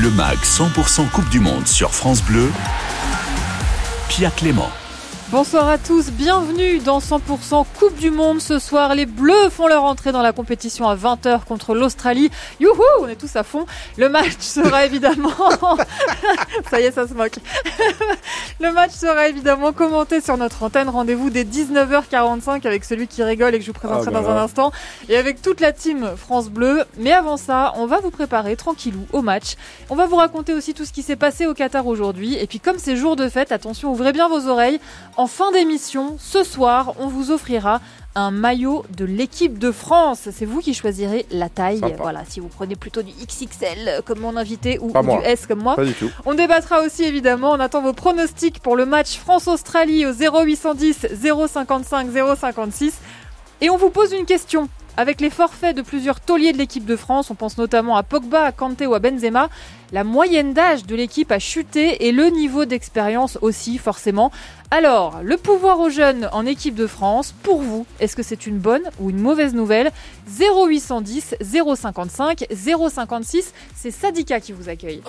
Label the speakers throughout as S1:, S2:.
S1: Le MAG 100% Coupe du Monde sur France Bleu. Pia Clément.
S2: Bonsoir à tous, bienvenue dans 100% Coupe du Monde. Ce soir, les Bleus font leur entrée dans la compétition à 20h contre l'Australie. Youhou, on est tous à fond. Le match sera évidemment... ça y est, ça se moque. Le match sera évidemment commenté sur notre antenne. Rendez-vous dès 19h45 avec celui qui rigole et que je vous présenterai
S3: Ah,
S2: dans un instant. Et avec toute la team France Bleu. Mais avant ça, on va vous préparer tranquillou au match. On va vous raconter aussi tout ce qui s'est passé au Qatar aujourd'hui. Et puis comme c'est jour de fête, attention, ouvrez bien vos oreilles. En fin d'émission, ce soir, on vous offrira un maillot de l'équipe de France. C'est vous qui choisirez la taille.
S3: Sympa.
S2: Voilà, si vous prenez plutôt du XXL euh, comme mon invité ou, du S comme moi.
S3: Pas du tout.
S2: On débattra aussi évidemment, on attend vos pronostics pour le match France-Australie au 0810 055 056. Et on vous pose une question. Avec les forfaits de plusieurs tauliers de l'équipe de France, on pense notamment à Pogba, à Kanté ou à Benzema, la moyenne d'âge de l'équipe a chuté et le niveau d'expérience aussi forcément. Alors, le pouvoir aux jeunes en équipe de France, pour vous, est-ce que c'est une bonne ou une mauvaise nouvelle? 0810 055 056, c'est Sadika qui vous accueille.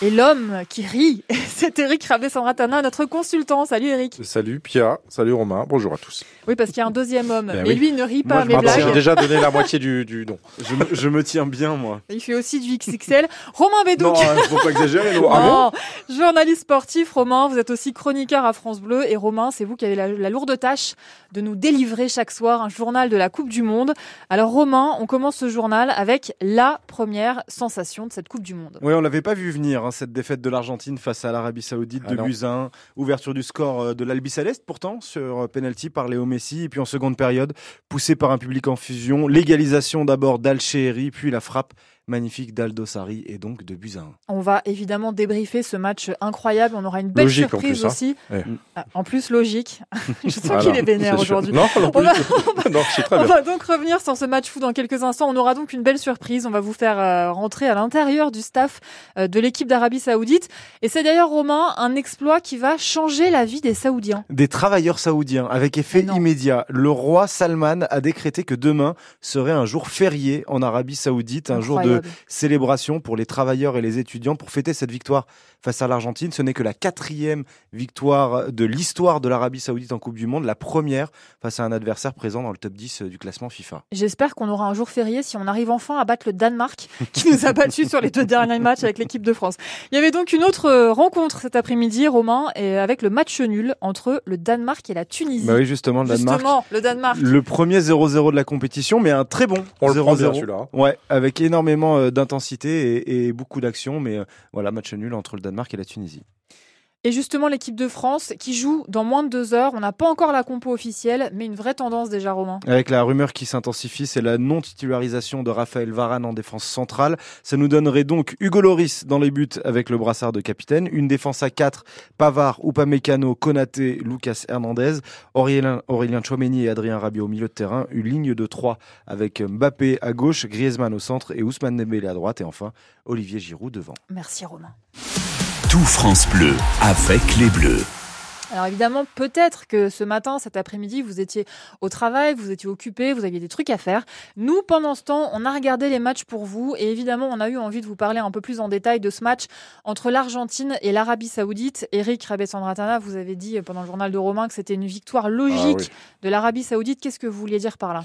S2: Et l'homme qui rit, c'est Eric Rabé-Sandratana, notre consultant. Salut Eric.
S3: Salut Pia, salut Romain, bonjour à tous.
S2: Oui, parce qu'il y a un deuxième homme.
S3: Ben
S2: mais
S3: oui.
S2: lui, il ne rit
S4: Moi,
S2: pas à
S4: je
S2: mes
S3: J'ai déjà donné la moitié du, du don.
S4: Je me, je me tiens bien, moi.
S2: Il fait aussi du XXL. Romain Bédouc.
S4: Non, il faut pas exagérer. non. Ah bon
S2: Non. Journaliste sportif, Romain, vous êtes aussi chroniqueur à France Bleu. Et Romain, c'est vous qui avez la, la lourde tâche de nous délivrer chaque soir un journal de la Coupe du Monde. Alors Romain, on commence ce journal avec la première sensation de cette Coupe du Monde.
S4: Oui, on l'avait pas vu venir, hein, cette défaite de l'Argentine face à l'Arabie Saoudite
S3: Ah
S4: de 1. Ouverture du score euh, de l'Albi Céleste, pourtant, sur euh, penalty par Léo Messi. Et puis en seconde période, poussé par un public en fusion. Légalisation d'abord d'Al-Shehri, puis la frappe magnifique d'Aldo Sari, et donc de 1.
S2: On va évidemment débriefer ce match incroyable. On aura une belle
S3: Logique, en
S2: surprise
S3: plus, hein.
S2: aussi.
S3: Ouais.
S2: Ah, En plus, logique. Je sens
S3: Voilà.
S2: qu'il est vénère aujourd'hui.
S3: Non, non,
S2: On va-
S3: non, je suis très
S2: On va donc revenir sur ce match fou dans quelques instants. On aura donc une belle surprise. On va vous faire euh, rentrer à l'intérieur du staff euh, de l'équipe d'Arabie Saoudite. Et c'est d'ailleurs, Romain, un exploit qui va changer la vie des Saoudiens.
S4: Des travailleurs saoudiens, avec effet immédiat. Le roi Salman a décrété que demain serait un jour férié en Arabie Saoudite, un jour de Célébration pour les travailleurs et les étudiants pour fêter cette victoire face à l'Argentine. Ce n'est que la quatrième victoire de l'histoire de l'Arabie Saoudite en Coupe du Monde, la première face à un adversaire présent dans le top 10 du classement FIFA.
S2: J'espère qu'on aura un jour férié si on arrive enfin à battre le Danemark qui nous a battus sur les deux derniers matchs avec l'équipe de France. Il y avait donc une autre euh, rencontre cet après-midi, Romain, et avec le match nul entre le Danemark et la Tunisie.
S4: Bah oui, justement, le Danemark.
S2: Justement, le Danemark.
S4: Le premier 0-0 de la compétition, mais un très bon
S3: On le prend bien
S4: 0-0.
S3: celui-là. hein.
S4: Ouais, avec énormément euh, d'intensité et, beaucoup d'action, mais euh, voilà, match nul entre le Danemark et la Tunisie.
S2: Et justement, l'équipe de France qui joue dans moins de deux heures. On n'a pas encore la compo officielle, mais une vraie tendance déjà, Romain.
S4: Avec la rumeur qui s'intensifie, c'est la non-titularisation de Raphaël Varane en défense centrale. Ça nous donnerait donc Hugo Loris dans les buts avec le brassard de capitaine, une défense à 4, Pavard, Upamecano, Konaté, Lucas Hernandez, Aurélien, Aurélien Chouameni et Adrien Rabiot au milieu de terrain, une ligne de 3 avec Mbappé à gauche, Griezmann au centre et Ousmane Dembélé à droite et enfin Olivier Giroud devant.
S2: Merci, Romain.
S1: Tout France Bleu avec les Bleus.
S2: Alors évidemment, peut-être que ce matin, cet après-midi, vous étiez au travail, vous étiez occupé, vous aviez des trucs à faire. Nous, pendant ce temps, on a regardé les matchs pour vous et évidemment, on a eu envie de vous parler un peu plus en détail de ce match entre l'Argentine et l'Arabie Saoudite. Eric Rabessandratana, vous avez dit pendant le journal de Romain que c'était une victoire logique
S3: Ah oui.
S2: de l'Arabie Saoudite. Qu'est-ce que vous vouliez dire par là?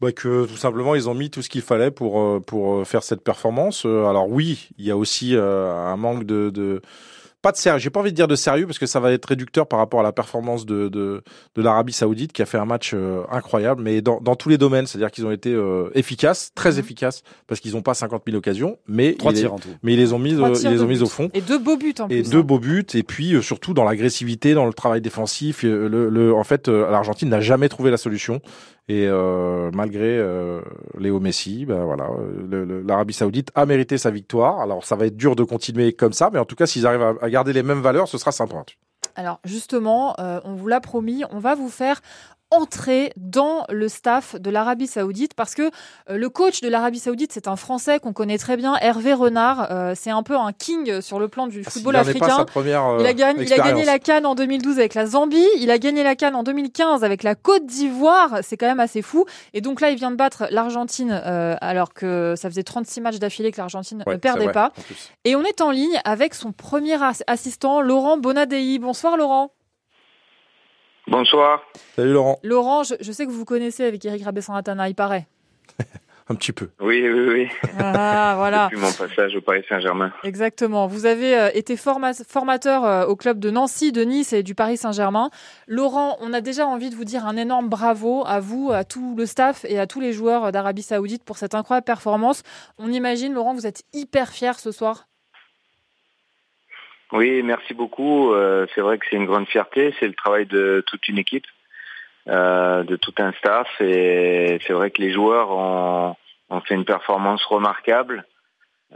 S3: Bah, que tout simplement ils ont mis tout ce qu'il fallait pour euh, pour euh, faire cette performance. Euh, Alors oui, il y a aussi un manque de, de pas de sérieux. J'ai pas envie de dire de sérieux parce que ça va être réducteur par rapport à la performance de de, de l'Arabie Saoudite qui a fait un match euh, incroyable, mais dans, dans tous les domaines, c'est-à-dire qu'ils ont été euh, efficaces, très
S2: Mhm.
S3: efficaces parce qu'ils n'ont pas 50 000 occasions, mais
S4: Trois
S3: ils, les-
S4: tirs en tout.
S3: mais ils les ont mis euh, ils les ont mis au fond.
S2: Et deux beaux buts en
S3: Et
S2: plus.
S3: deux
S2: hein.
S3: beaux buts, et puis euh, surtout dans l'agressivité, dans le travail défensif. euh, Le, le- en fait, euh, l'Argentine n'a jamais trouvé la solution. Et euh, malgré euh, Léo Messi, ben voilà, euh, l'Arabie Saoudite a mérité sa victoire. Alors ça va être dur de continuer comme ça, mais en tout cas, s'ils arrivent à, à garder les mêmes valeurs, ce sera sympa.
S2: Alors justement, euh, on vous l'a promis, on va vous faire entrer dans le staff de l'Arabie Saoudite parce que euh, le coach de l'Arabie Saoudite, c'est un Français qu'on connaît très bien, Hervé Renard. Euh, c'est un peu un king sur le plan du
S3: Ah,
S2: football africain.
S3: Première, euh,
S2: Il a, gagné, il a gagné
S3: expérience.
S2: la Cannes en 2012 avec la Zambie, il a gagné la Cannes en 2015 avec la Côte d'Ivoire, c'est quand même assez fou. Et donc là, il vient de battre l'Argentine alors que ça faisait 36 matchs d'affilée que l'Argentine
S3: Ouais,
S2: ne perdait
S3: vrai,
S2: pas. Et on est en ligne avec son premier as- assistant, Laurent Bonadei. Bonsoir Laurent.
S5: Bonsoir.
S3: Salut Laurent,
S2: Laurent, je, je sais que vous vous connaissez avec Eric Rabessan-Atana, il paraît.
S3: un petit peu.
S5: Oui, oui, oui.
S2: Ah, voilà.
S5: Depuis mon passage au Paris Saint-Germain.
S2: Exactement. Vous avez euh, été forma- formateur euh, au club de Nancy, de Nice et du Paris Saint-Germain. Laurent, on a déjà envie de vous dire un énorme bravo à vous, à tout le staff et à tous les joueurs d'Arabie Saoudite pour cette incroyable performance. On imagine, Laurent, vous êtes hyper fier ce soir.
S5: Oui, merci beaucoup. Euh, c'est vrai que c'est une grande fierté. C'est le travail de toute une équipe, euh, de tout un staff. Et c'est vrai que les joueurs ont, ont fait une performance remarquable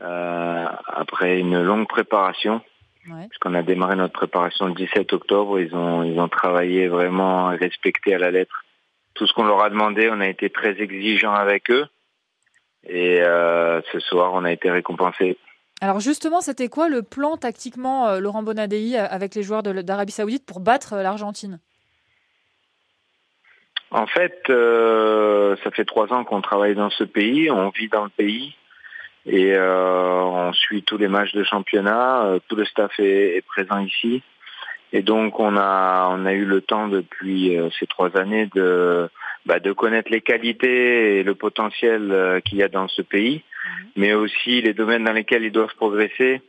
S5: euh, après une longue préparation.
S2: Ouais.
S5: Puisqu'on a démarré notre préparation le 17 octobre. Ils ont, ils ont travaillé vraiment respecté à la lettre tout ce qu'on leur a demandé. On a été très exigeants avec eux. Et euh, ce soir, on a été récompensés.
S2: Alors justement, c'était quoi le plan tactiquement, euh, Laurent Bonadei, euh, avec les joueurs d'Arabie Saoudite pour battre euh, l'Argentine?
S5: En fait, ça fait trois ans qu'on travaille dans ce pays, on vit dans le pays et on suit tous les matchs de championnat. tout le staff est présent ici et donc on a on a eu le temps depuis euh, ces trois années de bah, de connaître les qualités et le potentiel euh, qu'il y a dans ce pays, mais aussi les domaines dans lesquels ils doivent progresser.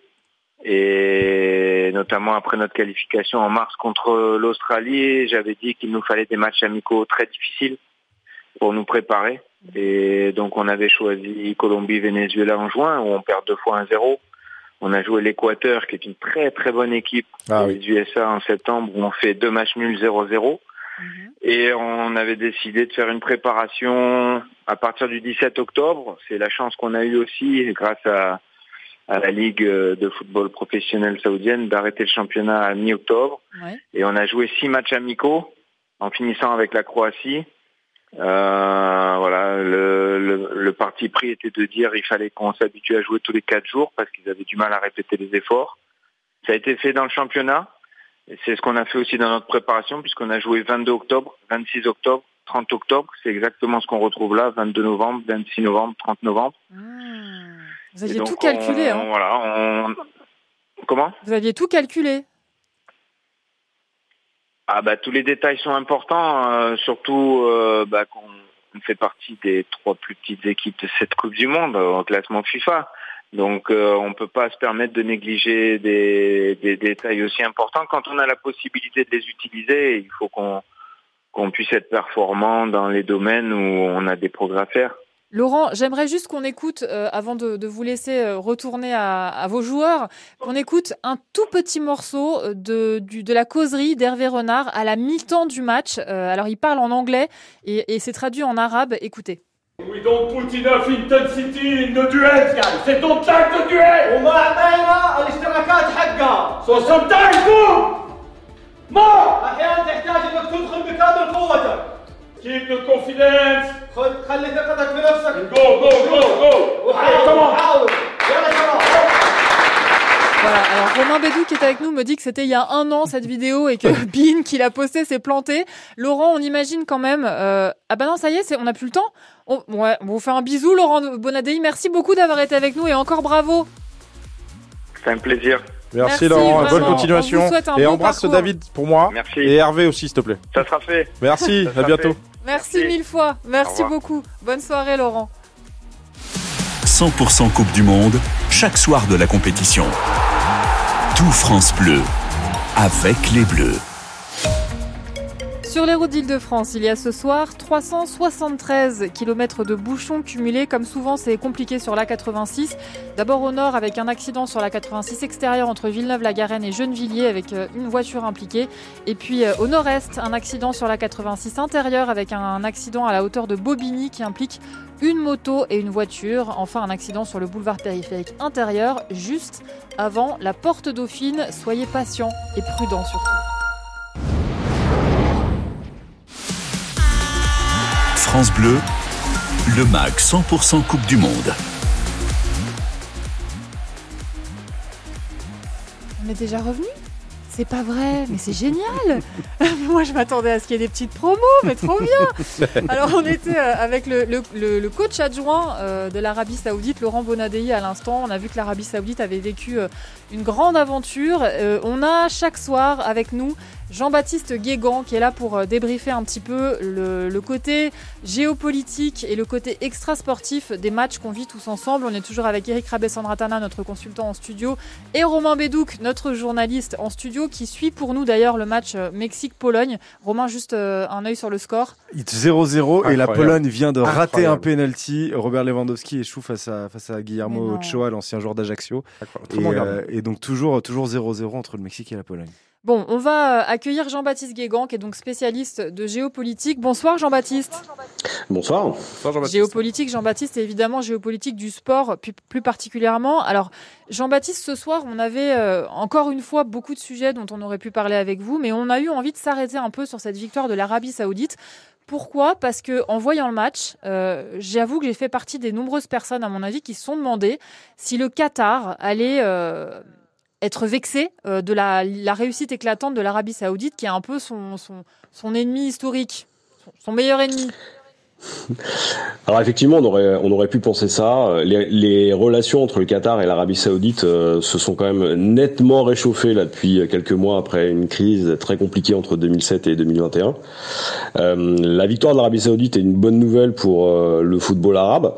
S5: Et notamment après notre qualification en mars contre l'Australie, j'avais dit qu'il nous fallait des matchs amicaux très difficiles pour nous préparer. Et donc on avait choisi Colombie-Venezuela en juin, où on perd deux fois 1-0. On a joué l'Équateur, qui est une très très bonne équipe,
S3: Ah oui.
S5: les USA en septembre, où on fait deux matchs nuls 0-0. Et on avait décidé de faire une préparation à partir du 17 octobre. C'est la chance qu'on a eue aussi, grâce à, à la Ligue de football professionnel saoudienne, d'arrêter le championnat à mi-octobre.
S2: Ouais.
S5: Et on a joué six matchs amicaux, en finissant avec la Croatie. Euh, voilà, le, le, le parti pris était de dire il fallait qu'on s'habitue à jouer tous les quatre jours parce qu'ils avaient du mal à répéter les efforts. Ça a été fait dans le championnat. C'est ce qu'on a fait aussi dans notre préparation puisqu'on a joué 22 octobre, 26 octobre, 30 octobre. C'est exactement ce qu'on retrouve là, 22 novembre, 26 novembre, 30 novembre.
S2: Mmh. Vous
S5: Et
S2: aviez
S5: donc,
S2: tout calculé,
S5: on-
S2: hein
S5: Voilà, on... Comment?
S2: Vous aviez tout calculé.
S5: Ah bah tous les détails sont importants, euh, surtout euh, bah, qu'on on fait partie des trois plus petites équipes de cette Coupe du Monde en classement FIFA. Donc euh, on peut pas se permettre de négliger des, des détails aussi importants. Quand on a la possibilité de les utiliser, il faut qu'on qu'on puisse être performant dans les domaines où on a des progrès à faire.
S2: Laurent, j'aimerais juste qu'on écoute, euh, avant de, de vous laisser euh, retourner à, à vos joueurs, qu'on écoute un tout petit morceau euh, de, du- de la causerie d'Hervé Renard à la mi-temps du match. Euh, alors, il parle en anglais et, et c'est traduit en arabe. Écoutez.
S6: We don't put enough intensity in the duels, guys. They don't like the duel.
S7: وما عطينا الاشتراكات حقها
S6: So sometimes move. More.
S7: احيانا تحتاج انك تدخل بكامل قوتك
S6: Keep the confidence.
S7: خذ خلي ثقتك في نفسك
S6: And go, go, go, go. Allez, come on.
S7: حاول يلا شباب
S2: Voilà, alors Romain Bédou qui est avec nous me dit que c'était il y a un an cette vidéo et que Bin qui l'a posté s'est planté. Laurent, on imagine quand même. euh, Ah bah non, ça y est, c'est- on n'a plus le temps. On... Ouais, on vous fait un bisou, Laurent Bonadei. Merci beaucoup d'avoir été avec nous et encore bravo.
S5: C'est un plaisir.
S3: Merci,
S2: Merci,
S3: Laurent,
S2: vraiment.
S3: bonne
S2: On
S3: continuation.
S2: vous souhaite un
S3: Et embrasse
S2: parcours.
S3: David pour moi.
S5: Merci.
S3: Et Hervé aussi, s'il te plaît.
S5: Ça sera fait.
S3: Merci,
S5: Ça
S3: à bientôt.
S2: Merci,
S5: Merci.
S2: mille fois. Merci beaucoup. Bonne soirée, Laurent.
S1: 100% Coupe du Monde, chaque soir de la compétition. Tout France Bleu, avec les Bleus.
S2: Sur les routes d'Île-de-France, il y a ce soir 373 km de bouchons cumulés. Comme souvent, c'est compliqué sur la 86. D'abord au nord avec un accident sur la 86 extérieure entre Villeneuve-la-Garenne et Gennevilliers avec euh, une voiture impliquée. Et puis euh, au nord-est, un accident sur la 86 intérieure avec un accident à la hauteur de Bobigny qui implique une moto et une voiture. Enfin, un accident sur le boulevard périphérique intérieur juste avant la porte Dauphine. Soyez patients et prudents surtout.
S1: France Bleu, le MAC 100% Coupe du Monde.
S2: On est déjà revenu? C'est pas vrai, mais c'est génial Moi, je m'attendais à ce qu'il y ait des petites promos, mais trop bien Alors, on était euh, avec le, le- le- le coach adjoint euh, de l'Arabie Saoudite, Laurent Bonadei, à l'instant. On a vu que l'Arabie Saoudite avait vécu euh, une grande aventure. On a chaque soir avec nous Jean-Baptiste Guégan qui est là pour euh, débriefer un petit peu le, le côté géopolitique et le côté extra-sportif des matchs qu'on vit tous ensemble. On est toujours avec Eric Rabessandratana, notre consultant en studio, et Romain Bédouc, notre journaliste en studio, qui suit pour nous d'ailleurs le match euh, Mexique-Pologne. Romain, juste euh, un œil sur le score.
S4: 0-0 et la. Pologne vient de rater un penalty. Robert Lewandowski échoue face à, face à
S2: Mais
S4: Guillermo. Ochoa, l'ancien joueur d'Ajaccio. Et, euh, et donc toujours toujours 0-0 entre le Mexique et la Pologne.
S2: Bon, on va euh, accueillir Jean-Baptiste Guégan, qui est donc spécialiste de géopolitique. Bonsoir Jean-Baptiste.
S8: Bonsoir.
S3: Bonsoir, Jean-Baptiste.
S2: Géopolitique, Jean-Baptiste, et évidemment géopolitique du sport plus, plus particulièrement. Alors, Jean-Baptiste, ce soir, on avait euh, encore une fois beaucoup de sujets dont on aurait pu parler avec vous, mais on a eu envie de s'arrêter un peu sur cette victoire de l'Arabie Saoudite. Pourquoi? Parce que en voyant le match, euh, j'avoue que j'ai fait partie des nombreuses personnes, à mon avis, qui se sont demandé si le Qatar allait euh, être vexé euh, de la, réussite éclatante de l'Arabie Saoudite, qui est un peu son, ennemi historique, son, meilleur ennemi.
S8: Alors effectivement, on aurait, on aurait pu penser ça. Les, relations entre le Qatar et l'Arabie Saoudite euh, se sont quand même nettement réchauffées là depuis quelques mois après une crise très compliquée entre 2007 et 2021. Euh, la victoire de l'Arabie Saoudite est une bonne nouvelle pour le football arabe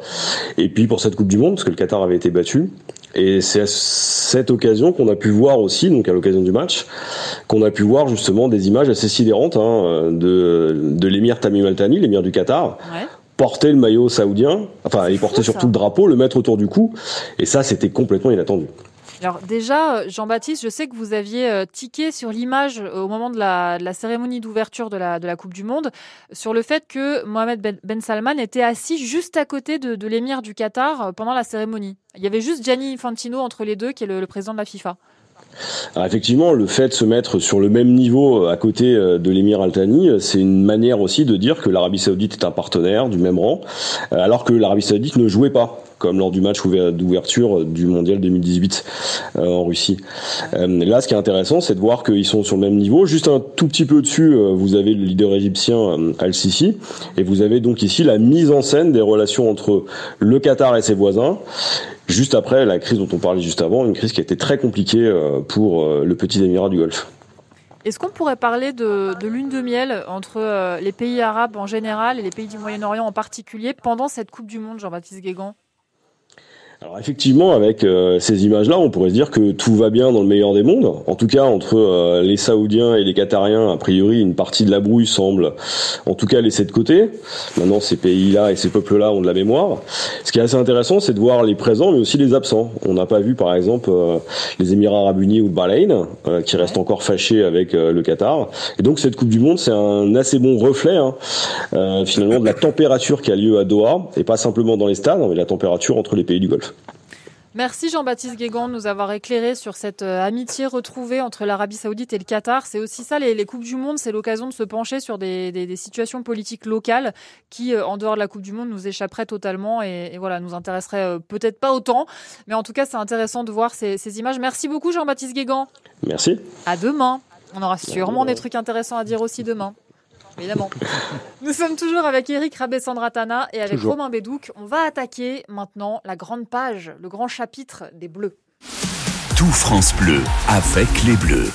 S8: et puis pour cette Coupe du Monde parce que le Qatar avait été battu. Et c'est à cette occasion qu'on a pu voir aussi, donc à l'occasion du match, qu'on a pu voir justement des images assez sidérantes hein, de, de l'émir Tamim Al Thani, l'émir du Qatar,
S2: Ouais.
S8: porter le maillot saoudien, enfin il portait
S2: ça.
S8: surtout le drapeau, le mettre autour du cou, et ça c'était complètement inattendu.
S2: Alors déjà, euh, Jean-Baptiste, je sais que vous aviez euh, tiqué sur l'image euh, au moment de la, cérémonie d'ouverture de la, Coupe du Monde, sur le fait que Mohamed Ben, Ben Salman était assis juste à côté de, l'émir du Qatar pendant la cérémonie. Il y avait juste Gianni Infantino entre les deux, qui est le, président de la FIFA.
S8: Alors effectivement, le fait de se mettre sur le même niveau à côté de l'émir Al Thani, euh, c'est une manière aussi de dire que l'Arabie Saoudite est un partenaire du même rang, alors que l'Arabie Saoudite ne jouait pas comme lors du match ouver- d'ouverture du mondial 2018 euh, en Russie. Euh, là, ce qui est intéressant, c'est de voir qu'ils sont sur le même niveau. Juste un tout petit peu dessus, euh, vous avez le leader égyptien Al-Sisi, et vous avez donc ici la mise en scène des relations entre le Qatar et ses voisins. Juste après la crise dont on parlait juste avant, une crise qui a été très compliquée pour le petit émirat du Golfe.
S2: Est-ce qu'on pourrait parler de, de lune de miel entre les pays arabes en général et les pays du Moyen-Orient en particulier pendant cette Coupe du Monde, Jean-Baptiste Guégan?
S8: Alors effectivement, avec euh, ces images-là, on pourrait se dire que tout va bien dans le meilleur des mondes. En tout cas, entre euh, les Saoudiens et les Qatariens, a priori, une partie de la brouille semble, en tout cas, laissée de côté. Maintenant, ces pays-là et ces peuples-là ont de la mémoire. Ce qui est assez intéressant, c'est de voir les présents, mais aussi les absents. On n'a pas vu, par exemple, euh, les Émirats Arabes Unis ou le Bahreïn, euh, qui restent encore fâchés avec euh, le Qatar. Et donc, cette Coupe du Monde, c'est un assez bon reflet, hein, euh, finalement, de la température qui a lieu à Doha, et pas simplement dans les stades, mais la température entre les pays du Golfe.
S2: Merci Jean-Baptiste Guégan de nous avoir éclairé sur cette euh, amitié retrouvée entre l'Arabie Saoudite et le Qatar. C'est aussi ça, les, les Coupes du Monde, c'est l'occasion de se pencher sur des, des- des situations politiques locales qui, euh, en dehors de la Coupe du Monde, nous échapperaient totalement et, et voilà, nous intéresseraient euh, peut-être pas autant. Mais en tout cas, c'est intéressant de voir ces, ces images. Merci beaucoup Jean-Baptiste Guégan.
S8: Merci.
S2: À demain. On aura sûrement des trucs intéressants à dire aussi demain. Évidemment. Nous sommes toujours avec Eric Rabessandratana et avec
S3: Toujours.
S2: Romain Bédouc. On va attaquer maintenant la grande page, le grand chapitre des Bleus.
S1: Tout France Bleu avec les Bleus.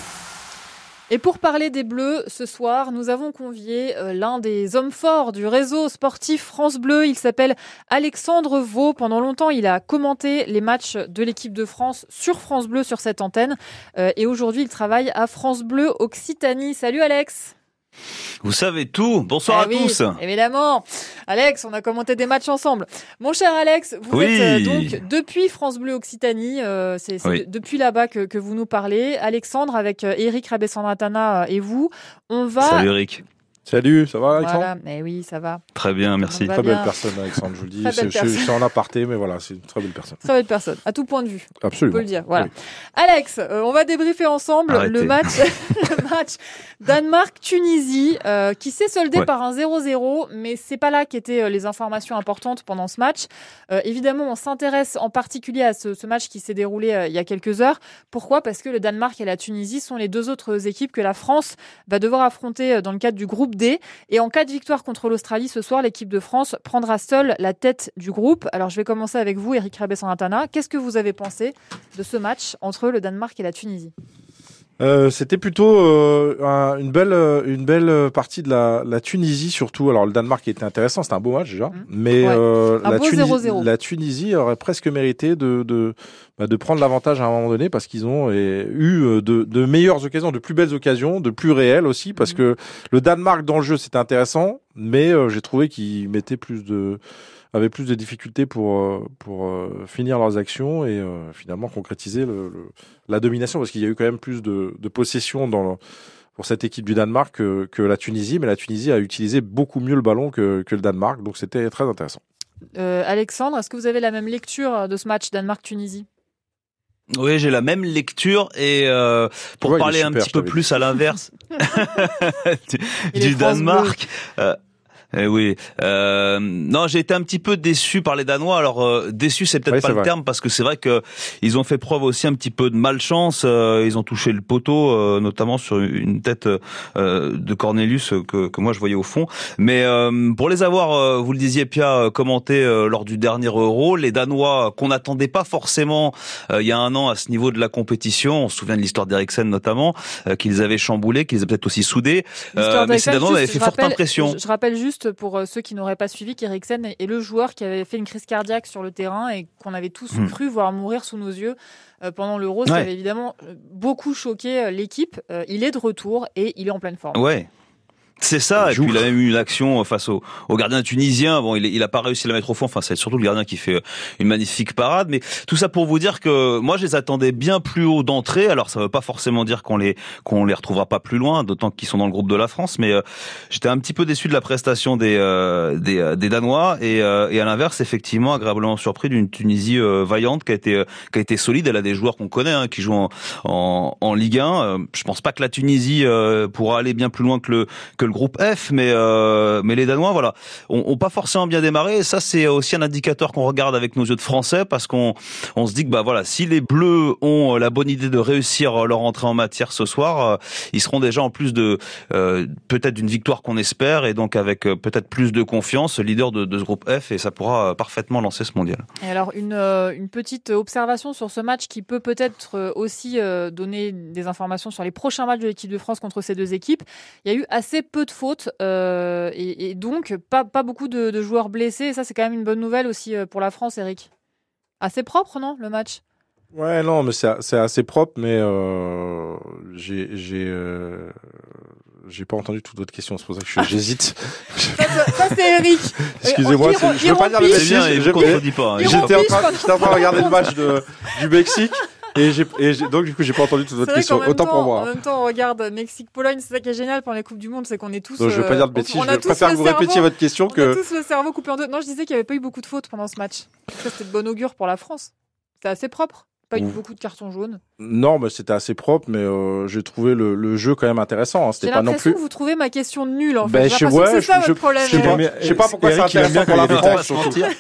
S2: Et pour parler des Bleus, ce soir, nous avons convié euh, l'un des hommes forts du réseau sportif France Bleu. Il s'appelle Alexandre Vaux. Pendant longtemps, il a commenté les matchs de l'équipe de France sur France Bleu sur cette antenne. Euh, et aujourd'hui, il travaille à France Bleu Occitanie. Salut Alex
S9: Vous savez tout. Bonsoir
S2: Ah
S9: à
S2: oui,
S9: tous.
S2: Évidemment. Alex, on a commenté des matchs ensemble. Mon cher Alex, vous
S9: Oui.
S2: êtes euh, donc depuis France Bleu Occitanie. euh, c'est c'est
S9: Oui.
S2: de- depuis là-bas que, que vous nous parlez. Alexandre, avec Eric Rabessandratana euh, et vous, on va
S9: Salut Eric.
S3: Salut, ça va Alexandre
S2: Voilà, mais oui, ça va.
S9: Très bien, merci.
S3: Très
S2: bien.
S3: belle personne Alexandre, je vous le dis.
S2: Très belle
S3: C'est- Je, je suis en aparté, mais voilà, c'est une très belle personne.
S2: Très belle personne, à tout point de vue. On peut
S3: Absolument.
S2: le dire. Voilà.
S3: Oui.
S2: Alex, euh, on va débriefer ensemble
S9: Arrêtez.
S2: le match, le match Danemark-Tunisie, euh, qui s'est soldé
S9: Ouais.
S2: par un 0-0, mais c'est pas là qu'étaient euh, les informations importantes pendant ce match. Euh, évidemment, on s'intéresse en particulier à ce, ce match qui s'est déroulé euh, il y a quelques heures. Pourquoi? Parce que le Danemark et la Tunisie sont les deux autres équipes que la France va devoir affronter dans le cadre du groupe D. Et en cas de victoire contre l'Australie ce soir, l'équipe de France prendra seule la tête du groupe. Alors je vais commencer avec vous, Eric Rabessan-Atana. Qu'est-ce que vous avez pensé de ce match entre le Danemark et la Tunisie?
S3: Euh, C'était plutôt euh, un- une belle, euh, une belle partie de la, la Tunisie surtout. Alors le Danemark était intéressant, c'était un beau match déjà, mais
S2: Ouais.
S3: euh, la, Tunisie,
S2: 0-0.
S3: la Tunisie aurait presque mérité de, de, bah, de prendre l'avantage à un moment donné parce qu'ils ont euh, eu de, de meilleures occasions, de plus belles occasions, de plus réelles aussi, parce
S2: Mhm.
S3: que le Danemark dans le jeu c'était intéressant, mais j'ai trouvé qu'ils mettaient plus de avaient plus de difficultés pour euh, pour euh, finir leurs actions et euh, finalement concrétiser le, le- la domination parce qu'il y a eu quand même plus de, de possession dans le- pour cette équipe du Danemark que, que la Tunisie, mais la Tunisie a utilisé beaucoup mieux le ballon que, que le Danemark, donc c'était très intéressant.
S2: Euh, Alexandre, est-ce que vous avez la même lecture de ce match Danemark-Tunisie?
S9: Oui, j'ai la même lecture et euh, pour parler un petit peu plus à l'inverse du, Danemark. euh, eh oui. Euh, non, j'ai été un petit peu déçu par les Danois. Alors euh, déçu, c'est peut-être
S3: Oui,
S9: pas le
S3: vrai.
S9: terme parce que c'est vrai que ils ont fait preuve aussi un petit peu de malchance. Euh, ils ont touché le poteau, euh, notamment sur une tête euh, de Cornelius que, que moi je voyais au fond. Mais euh, pour les avoir, euh, vous le disiez Pia, commenté euh, lors du dernier Euro, les Danois qu'on n'attendait pas forcément euh, il y a un an à ce niveau de la compétition. On se souvient de l'histoire d'Eriksen notamment, euh, qu'ils avaient chamboulé, qu'ils avaient peut-être aussi soudé.
S2: L'histoire
S9: Euh, mais ces Danois avaient fait forte impression.
S2: Je, je rappelle juste pour euh, ceux qui n'auraient pas suivi qu'Eriksen est le joueur qui avait fait une crise cardiaque sur le terrain et qu'on avait tous
S9: Hmm.
S2: cru voir mourir sous nos yeux euh, pendant l'Euro. Ça
S9: Ouais.
S2: avait évidemment euh, beaucoup choqué l'équipe. Il est de retour et il est en pleine forme.
S9: Ouais. C'est ça, et puis il a même eu une action face au, au gardien tunisien. Bon, il, a pas réussi à la mettre au fond. Enfin, c'est surtout le gardien qui fait euh, une magnifique parade. Mais tout ça pour vous dire que moi, je les attendais bien plus haut d'entrée. Alors, ça veut pas forcément dire qu'on les qu'on les retrouvera pas plus loin, d'autant qu'ils sont dans le groupe de la France. Mais euh, j'étais un petit peu déçu de la prestation des euh, des, euh, des Danois et, euh, et à l'inverse, effectivement, agréablement surpris d'une Tunisie euh, vaillante qui a été euh, qui a été solide. Elle a des joueurs qu'on connaît, hein, qui jouent en, en, en Ligue 1. Euh, je pense pas que la Tunisie euh, pourra aller bien plus loin que le que le groupe F, mais euh, mais les Danois, voilà, ont, ont pas forcément bien démarré. Et ça, c'est aussi un indicateur qu'on regarde avec nos yeux de Français, parce qu'on on se dit que bah voilà, si les Bleus ont la bonne idée de réussir leur entrée en matière ce soir, euh, ils seront déjà en plus de euh, peut-être d'une victoire qu'on espère, et donc avec euh, peut-être plus de confiance, leader de, de ce groupe F, et ça pourra euh, parfaitement lancer ce mondial.
S2: Et alors, une, euh, une petite observation sur ce match qui peut peut-être euh, aussi euh, donner des informations sur les prochains matchs de l'équipe de France contre ces deux équipes. Il y a eu assez peu de fautes euh, et, et donc pas, pas beaucoup de, de joueurs blessés. Et ça, c'est quand même une bonne nouvelle aussi euh, pour la France, Eric. Assez propre, non, le match?
S3: Ouais, non, mais c'est assez propre, mais euh, j'ai j'ai euh, j'ai pas entendu toute votre question, c'est pour ça que je- j'hésite.
S2: Ça, c'est Eric.
S3: Excusez-moi, je veux pas dire de bêtises.
S9: et
S3: je-
S9: vous contredit pas. hein.
S3: J'étais en train, de regarder le match de, du Mexique et donc du coup j'ai pas entendu toute votre question. Autant
S2: temps,
S3: pour
S2: en
S3: moi.
S2: même temps, on regarde Mexique-Pologne. C'est ça qui est génial pendant les Coupes du Monde, c'est qu'on est tous.
S3: Donc, je veux pas
S2: euh,
S3: dire de bêtises. Je préfère que vous répétiez votre question
S2: On a
S3: que.
S2: tous le cerveau coupé en deux. Non, je disais qu'il n'y avait pas eu beaucoup de fautes pendant ce match. Ça, c'était de bon augure pour la France. C'est assez propre. Pas eu beaucoup de cartons jaunes.
S3: Non, mais c'était assez propre, mais euh, j'ai trouvé le, le jeu quand même intéressant. Hein. C'était pas non plus.
S2: que vous trouvez ma question nulle en fait.
S3: Ben, je-
S2: l'impression que
S3: ouais,
S2: c'est ça
S3: je-
S2: votre problème.
S3: Je pas, je sais pas pourquoi c'est intéressant pour la France.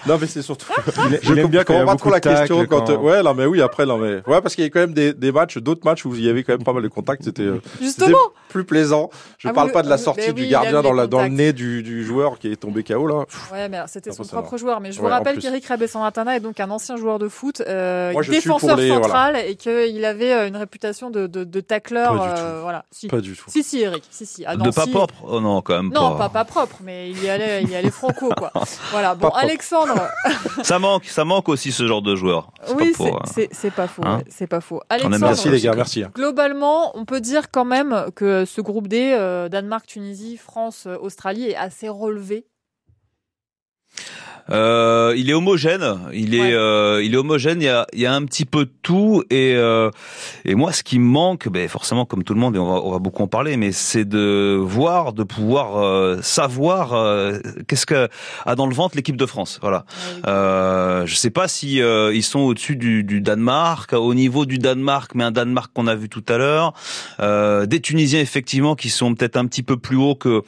S3: Non, mais c'est surtout.
S4: Il,
S3: Je
S4: aime bien quand a
S3: pas trop la question quand. Ouais, non, mais oui, après, non, mais. Ouais, parce qu'il y a quand même des, matchs, d'autres matchs où il y avait quand même pas mal de contacts. C'était euh,
S2: Justement,
S3: plus plaisant. Je
S2: Ah,
S3: parle pas de la sortie
S2: mais
S3: du gardien dans, le nez du, joueur qui est tombé KO là.
S2: Ouais, mais c'était son propre joueur. Mais je vous rappelle qu'Eric Rabessandratana est donc un ancien joueur de foot, euh, défenseur
S3: pour les-
S2: central, et qu'il avait euh, une réputation de, de, de tacleur.
S3: Pas du
S2: euh, voilà. Si.
S3: Pas du tout.
S2: si, si, Eric. Si, si. À
S9: De pas propre Oh non, quand même
S2: Non, pas, pas propre, mais il y allait, il y allait franco, quoi. Voilà. Bon,
S3: Pas.
S2: Alexandre.
S9: Ça manque, ça manque aussi ce genre de joueur. C'est
S2: oui,
S9: pas
S2: c'est-
S9: euh,
S2: c'est pas faux.
S9: hein
S2: c'est pas faux. Alexandre.
S3: Merci les gars, merci. hein.
S2: Globalement, on peut dire quand même que ce groupe D, euh, Danemark, Tunisie, France, Australie, est assez relevé.
S9: Euh, il est homogène. Il est,
S2: Ouais.
S9: euh, il est homogène. Il y a, il y a un petit peu de tout. Et, euh, et moi, ce qui me manque, ben, forcément, comme tout le monde, et on va, on va beaucoup en parler, mais c'est de voir, de pouvoir euh, savoir euh, qu'est-ce que a dans le ventre l'équipe de France. Voilà. Euh, je sais pas si euh, ils sont au-dessus du, du Danemark, au niveau du Danemark, mais un Danemark qu'on a vu tout à l'heure. Euh, des Tunisiens effectivement qui sont peut-être un petit peu plus hauts que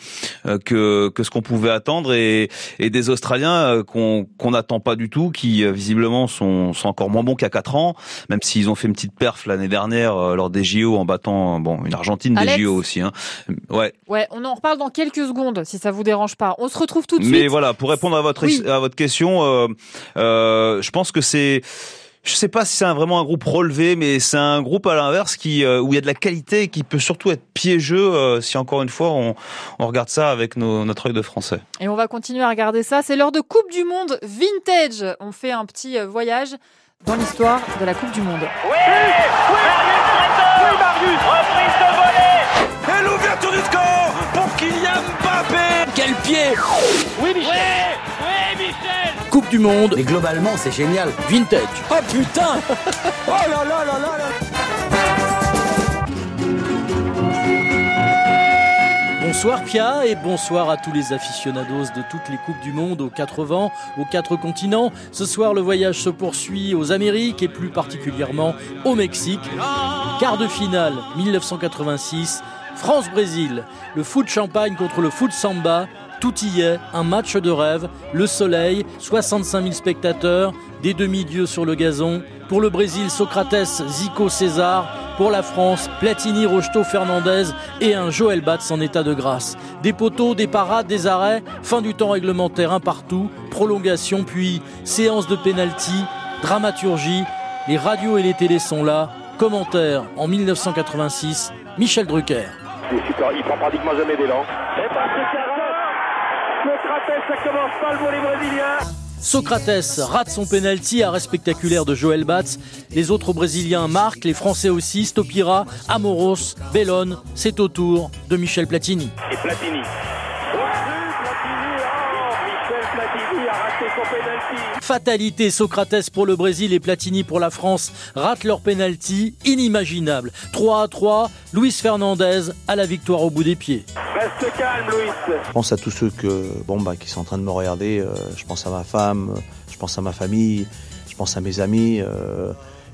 S9: que, que ce qu'on pouvait attendre et, et des Australiens qu'on qu'on n'attend pas du tout, qui euh, visiblement sont, sont encore moins bons qu'il y a quatre ans, même s'ils ont fait une petite perf l'année dernière euh, lors des JO en battant bon une Argentine des JO aussi. Hein. Ouais.
S2: Ouais, on en reparle dans quelques secondes, si ça vous dérange pas. On se retrouve tout de
S9: Mais
S2: suite.
S9: voilà, pour répondre à votre
S2: Oui.
S9: à votre question, euh, euh, je pense que c'est je sais pas si c'est vraiment un groupe relevé, mais c'est un groupe à l'inverse qui euh, où il y a de la qualité et qui peut surtout être piégeux euh, si encore une fois on, on regarde ça avec nos, notre œil de français.
S2: Et on va continuer à regarder ça. C'est l'heure de Coupe du Monde Vintage. On fait un petit euh, voyage dans l'histoire de la Coupe du Monde.
S6: Et l'ouverture du score pour Kylian Mbappé
S10: Quel pied
S6: Oui, Michel Oui, Michel
S10: Coupe du Monde. Mais globalement, c'est génial. Vintage. Oh putain
S6: Oh là là là là là
S11: Bonsoir Pia et bonsoir à tous les aficionados de toutes les Coupes du Monde aux quatre vents, aux quatre continents. Ce soir, le voyage se poursuit aux Amériques et plus particulièrement au Mexique. Quart de finale 1986, France-Brésil. Le foot champagne contre le foot samba. Tout y est, un match de rêve, le soleil, 65 000 spectateurs, des demi-dieux sur le gazon. Pour le Brésil, Socrates, Zico, César. Pour la France, Platini, Rocheteau, Fernandez et un Joël Batz en état de grâce. Des poteaux, des parades, des arrêts, fin du temps réglementaire un partout, prolongation, puis séance de pénalty, dramaturgie. Les radios et les télés sont là. Commentaire en 1986, Michel Drucker.
S6: Il prend pratiquement jamais d'élan. Socrates, ça commence pas Brésiliens
S11: Socrates rate son penalty, arrêt spectaculaire de Joël Batz. Les autres Brésiliens marquent, les Français aussi. Stopira, Amoros, Bellone. C'est au tour de Michel Platini.
S6: Et Platini.
S11: Fatalité, Socrates pour le Brésil et Platini pour la France ratent leur penalty inimaginable. 3 à 3, Luis Fernandez à la victoire au bout des pieds.
S6: Reste calme, Louis.
S12: Je pense à tous ceux que, bon, bah, qui sont en train de me regarder. euh, je pense à ma femme, euh, je pense à ma famille, je pense à mes amis. euh,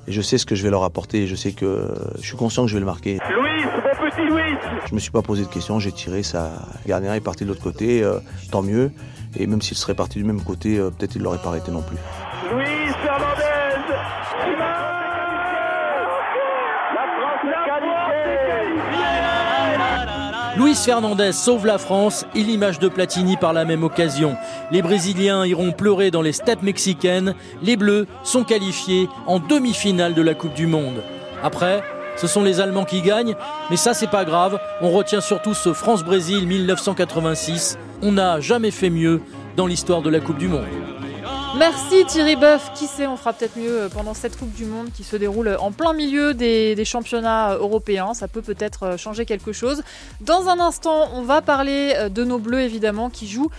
S12: et je sais ce que je vais leur apporter. Je sais que je suis conscient que je vais le marquer.
S6: Louis, mon petit Louis.
S12: Je me suis pas posé de questions. J'ai tiré. Ça, le gardien est parti de l'autre côté. euh, tant mieux. Et même s'il serait parti du même côté, euh, peut-être il l'aurait pas arrêté non plus.
S6: Louis Fernandez. Il marque. La France est qualifiée.
S11: Luis Fernandez sauve la France et l'image de Platini par la même occasion. Les Brésiliens iront pleurer dans les steppes mexicaines. Les Bleus sont qualifiés en demi-finale de la Coupe du Monde. Après, ce sont les Allemands qui gagnent, mais ça c'est pas grave. On retient surtout ce France-Brésil 1986. On n'a jamais fait mieux dans l'histoire de la Coupe du Monde.
S2: Merci Thierry Boeuf. Qui sait, on fera peut-être mieux euh, pendant cette Coupe du Monde qui se déroule en plein milieu des, championnats euh, européens. Ça peut peut-être euh, changer quelque chose. Dans un instant, on va parler de nos Bleus évidemment qui jouent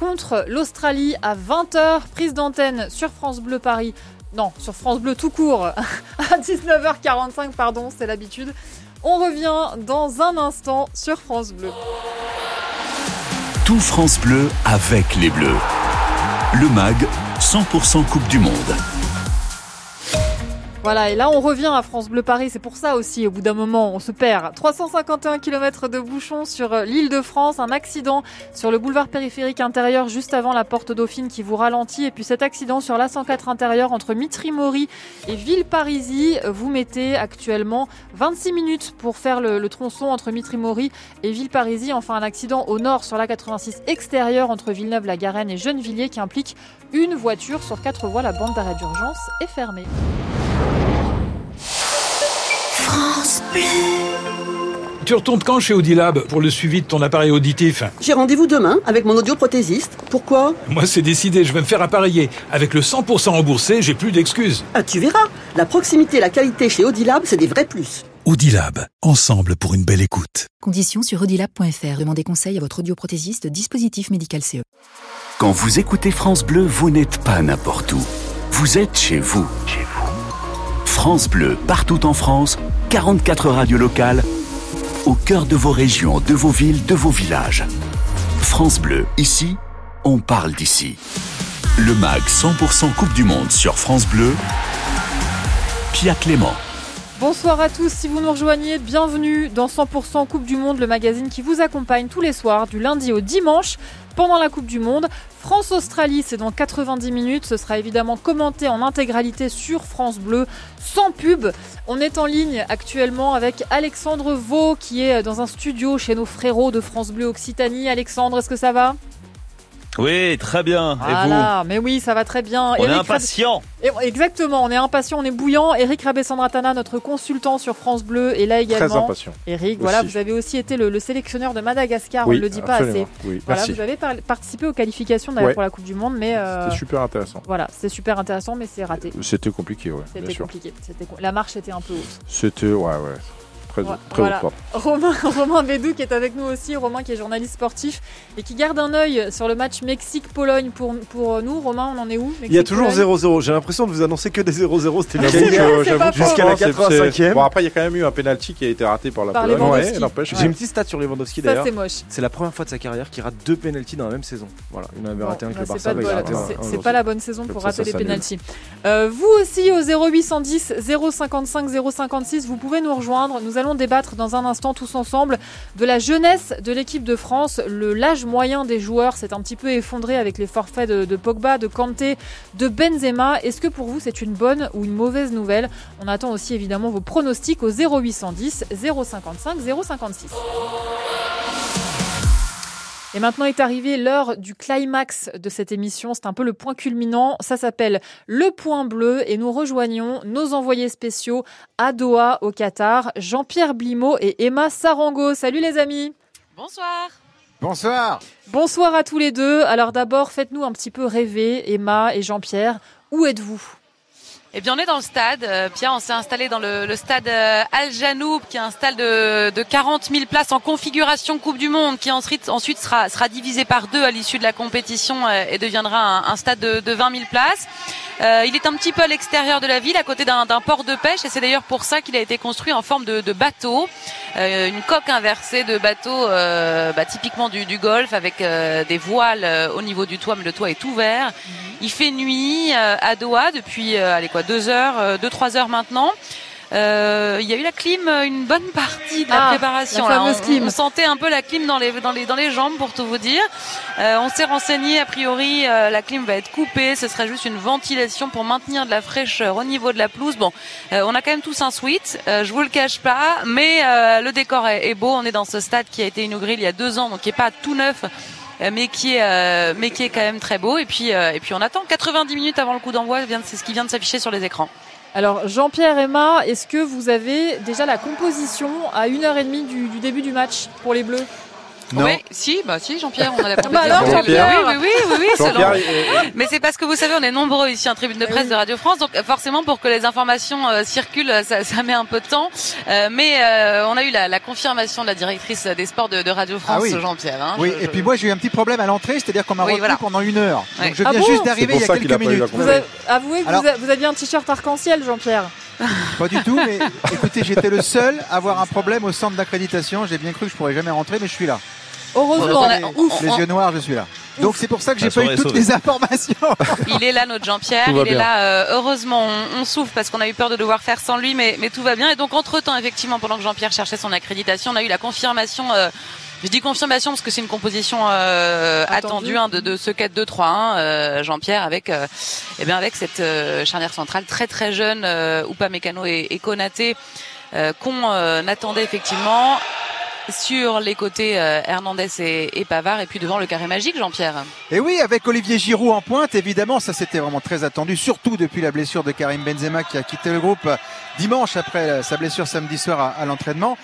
S2: contre l'Australie à 20h. Prise d'antenne sur France Bleu Paris. Non, sur France Bleu tout court à 19h45, pardon, c'est l'habitude. On revient dans un instant sur France Bleu.
S1: France Bleu avec les Bleus. Le MAG, 100% Coupe du Monde.
S2: Voilà, et là on revient à France Bleu Paris, c'est pour ça aussi, au bout d'un moment, on se perd. 351 km de bouchons sur euh, l'île de France, un accident sur le boulevard périphérique intérieur juste avant la porte Dauphine qui vous ralentit, et puis cet accident sur l'A104 intérieur entre Mitry-Mory et Villeparisis. Vous mettez actuellement 26 minutes pour faire le, tronçon entre Mitry-Mory et Villeparisis. Enfin, un accident au nord sur l'A86 extérieur entre Villeneuve-la-Garenne et Gennevilliers qui implique une voiture sur quatre voies. La bande d'arrêt d'urgence est fermée.
S13: France Bleu.
S14: Tu retournes quand chez Audilab pour le suivi de ton appareil auditif
S15: J'ai rendez-vous demain avec mon audioprothésiste. Pourquoi?
S14: Moi, c'est décidé, je vais me faire appareiller. Avec le 100% remboursé, j'ai plus d'excuses.
S15: Ah, tu verras. La proximité et la qualité chez Audilab, c'est des vrais plus.
S16: Audilab, ensemble pour une belle écoute.
S17: Conditions sur audilab.fr. Demandez conseil à votre audioprothésiste, dispositif médical CE.
S1: Quand vous écoutez France Bleu, vous n'êtes pas n'importe où. Vous êtes chez vous. Chez vous. France Bleu, partout en France, 44 radios locales, au cœur de vos régions, de vos villes, de vos villages. France Bleu, ici, on parle d'ici. Le MAG 100% Coupe du Monde sur France Bleu. Pia Clément.
S2: Bonsoir à tous, si vous nous rejoignez, bienvenue dans 100% Coupe du Monde, le magazine qui vous accompagne tous les soirs, du lundi au dimanche, pendant la Coupe du Monde. France-Australie, c'est dans 90 minutes, ce sera évidemment commenté en intégralité sur France Bleu, sans pub. On est en ligne actuellement avec Alexandre Vaux, qui est dans un studio chez nos frérots de France Bleu Occitanie. Alexandre, est-ce que ça va?
S9: Oui, très bien. Et
S2: Voilà, mais oui, ça va très bien.
S9: On est
S2: Eric
S9: impatient.
S2: Exactement, on est impatient, on est bouillant. Eric Rabessandratana, notre consultant sur France Bleu, est là également.
S3: impatient.
S2: Eric,
S3: Aussi.
S2: voilà, vous avez aussi été le, le sélectionneur de Madagascar, on
S3: Oui,
S2: ne le dit pas assez.
S3: Oui,
S2: voilà,
S3: merci.
S2: vous avez par- participé aux qualifications
S3: Ouais.
S2: pour la Coupe du Monde, mais euh,
S3: C'était super intéressant.
S2: voilà, c'est super intéressant, mais c'est raté.
S3: C'était compliqué, ouais, bien
S2: C'était compliqué. La marche était un peu haute.
S3: C'était, ouais, ouais.
S2: Voilà. Romain, Romain Bédou qui est avec nous aussi, Romain qui est journaliste sportif et qui garde un œil sur le match Mexique-Pologne pour, pour nous. Romain, on en est où
S4: Il y a toujours
S2: Mexique-Pologne
S4: 0-0. J'ai l'impression de vous annoncer que des 0-0. C'était
S3: que
S4: jusqu'à la
S3: c'est-
S4: 85e.
S3: Bon, après, il y a quand même eu un penalty qui a été raté par la
S2: Par
S3: Pologne. Ouais, n'empêche.
S4: J'ai une petite stat sur Lewandowski d'ailleurs.
S2: c'est moche.
S4: C'est la première fois de sa carrière qu'il rate deux pénaltys dans la même saison. Voilà, il en avait
S2: Bon,
S4: raté un avec le Barça.
S2: C'est- pas la bonne saison pour rater les pénaltys. Euh, vous aussi au 0810 055 056, vous pouvez nous rejoindre. Nous allons débattre dans un instant tous ensemble de la jeunesse de l'équipe de France. Le l'âge moyen des joueurs s'est un petit peu effondré avec les forfaits de, de Pogba, de Kanté, de Benzema. Est-ce que pour vous c'est une bonne ou une mauvaise nouvelle? On attend aussi évidemment vos pronostics au 0810 055 056. Et maintenant est arrivée l'heure du climax de cette émission. C'est un peu le point culminant. Ça s'appelle le point bleu et nous rejoignons nos envoyés spéciaux à Doha, au Qatar, Jean-Pierre Blimaud et Emma Sarango. Salut les amis.
S18: Bonsoir.
S19: Bonsoir.
S2: Bonsoir à tous les deux. Alors d'abord, faites-nous un petit peu rêver, Emma et Jean-Pierre. Où êtes-vous?
S18: Eh bien, on est dans le stade. Euh, Pierre, on s'est installé dans le, le stade euh, Al Janoub, qui est un stade de, de 40 000 places en configuration Coupe du Monde, qui ensuite, ensuite sera, sera divisé par deux à l'issue de la compétition euh, et deviendra un, un stade de, de 20 000 places. Euh, il est un petit peu à l'extérieur de la ville, à côté d'un port de pêche, et c'est d'ailleurs pour ça qu'il a été construit en forme de, de bateau, Euh, une coque inversée de bateau, euh, bah, typiquement du, du golfe, avec euh, des voiles euh, au niveau du toit, mais le toit est ouvert. Il fait nuit euh, à Doha depuis, euh, allez quoi, deux heures, euh, deux trois heures maintenant. Euh, il y a eu la clim euh, une bonne partie de la
S2: Ah,
S18: préparation.
S2: la
S18: là. on,
S2: clim.
S18: on sentait un peu la clim dans les dans les dans les jambes pour tout vous dire. Euh, on s'est renseigné a priori euh, la clim va être coupée, ce serait juste une ventilation pour maintenir de la fraîcheur au niveau de la pelouse. Bon, on a quand même tous un suite, je vous le cache pas, mais le décor est, est beau. On est dans ce stade qui a été inauguré il y a deux ans, donc qui est pas tout neuf. Euh, Mais qui est euh, mais qui est quand même très beau. Et puis euh, et puis on attend. 90 minutes avant le coup d'envoi c'est ce qui vient de s'afficher sur les écrans.
S2: Alors Jean-Pierre, Emma, est-ce que vous avez déjà la composition à 1h30 du, du début du match pour les Bleus?
S19: Non.
S18: Oui, si, bah si, Jean-Pierre, on a la
S2: Bah alors. Jean-Pierre
S18: Oui, oui, oui, oui, oui, c'est
S3: Jean-Pierre,
S18: long. Mais c'est parce que vous savez, on est nombreux ici en tribune de presse de Radio France, donc euh, forcément pour que les informations euh, circulent, ça, ça met un peu de temps. Euh, mais euh, on a eu la, la confirmation de la directrice des sports de, de Radio France,
S19: Ah oui.
S18: Jean-Pierre. hein.
S19: Oui,
S18: Je-
S19: et puis moi j'ai eu un petit problème à l'entrée, c'est-à-dire qu'on m'a
S18: Oui,
S19: retenu
S18: voilà.
S19: pendant une heure.
S18: Ouais.
S19: Donc je
S2: Ah
S19: viens
S2: bon
S19: juste d'arriver il y a quelques
S3: a
S19: minutes.
S2: Vous avez- Avouez que
S19: Alors-
S2: vous aviez un t-shirt arc-en-ciel, Jean-Pierre.
S19: Pas du tout, mais écoutez, j'étais le seul à avoir un problème au centre d'accréditation. J'ai bien cru que je pourrais jamais rentrer, mais je suis là.
S2: Heureusement.
S18: On a- on-
S19: Les
S18: on-
S19: yeux noirs, je suis là. Donc c'est pour ça que j'ai pas eu toutes les informations.
S18: Il est là, notre Jean-Pierre. Il est
S3: bien.
S18: là. euh, heureusement, on, on souffle parce qu'on a eu peur de devoir faire sans lui, mais, mais tout va bien. Et donc, entre-temps, effectivement, pendant que Jean-Pierre cherchait son accréditation, on a eu la confirmation. euh, je dis confirmation parce que c'est une composition euh,
S2: Attendue.
S18: attendue hein, de, de ce 4-2-3-1, euh, Jean-Pierre, avec, euh, eh bien, avec cette euh, charnière centrale très très jeune, euh, Oupa Mécano et, et Konaté, euh, qu'on euh, attendait effectivement sur les côtés euh, Hernandez et, et Pavard, et puis devant le carré magique, Jean-Pierre.
S19: Et oui, avec Olivier Giroud en pointe, évidemment, ça c'était vraiment très attendu, surtout depuis la blessure de Karim Benzema qui a quitté le groupe dimanche après sa blessure samedi soir à, à l'entraînement.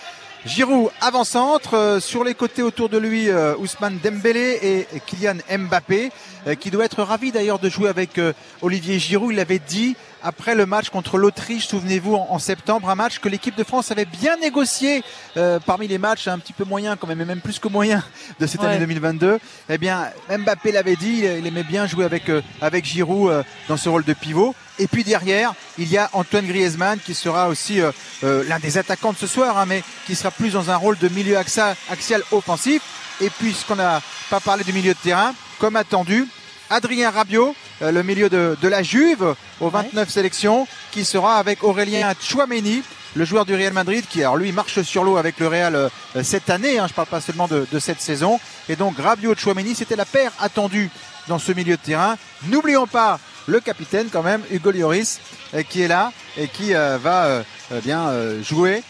S19: Giroud avant-centre, euh, sur les côtés autour de lui euh, Ousmane Dembélé et, Kylian Mbappé, euh, qui doit être ravi d'ailleurs de jouer avec euh, Olivier Giroud. Il l'avait dit après le match contre l'Autriche, souvenez-vous, en, en septembre, un match que l'équipe de France avait bien négocié euh, parmi les matchs un petit peu moyens quand même, et même plus que moyens de cette
S2: Ouais.
S19: année 2022. Eh bien, Mbappé l'avait dit, il, il aimait bien jouer avec, euh, avec Giroud euh, dans ce rôle de pivot. Et puis derrière, il y a Antoine Griezmann qui sera aussi euh, l'un des attaquants de ce soir, hein, mais qui sera plus dans un rôle de milieu axa- axial offensif. Et puisqu'on n'a pas parlé du milieu de terrain, comme attendu, Adrien Rabiot, euh, le milieu de, de la Juve, aux 29 sélections, qui sera avec Aurélien Chouameni, le joueur du Real Madrid, qui alors lui marche sur l'eau avec le Real euh, cette année. Hein, je parle pas seulement de, de cette saison. Et donc Rabiot Chouameni, c'était la paire attendue dans ce milieu de terrain. N'oublions pas le capitaine quand même, Hugo Lloris, euh, qui est là et qui euh, va bien euh, jouer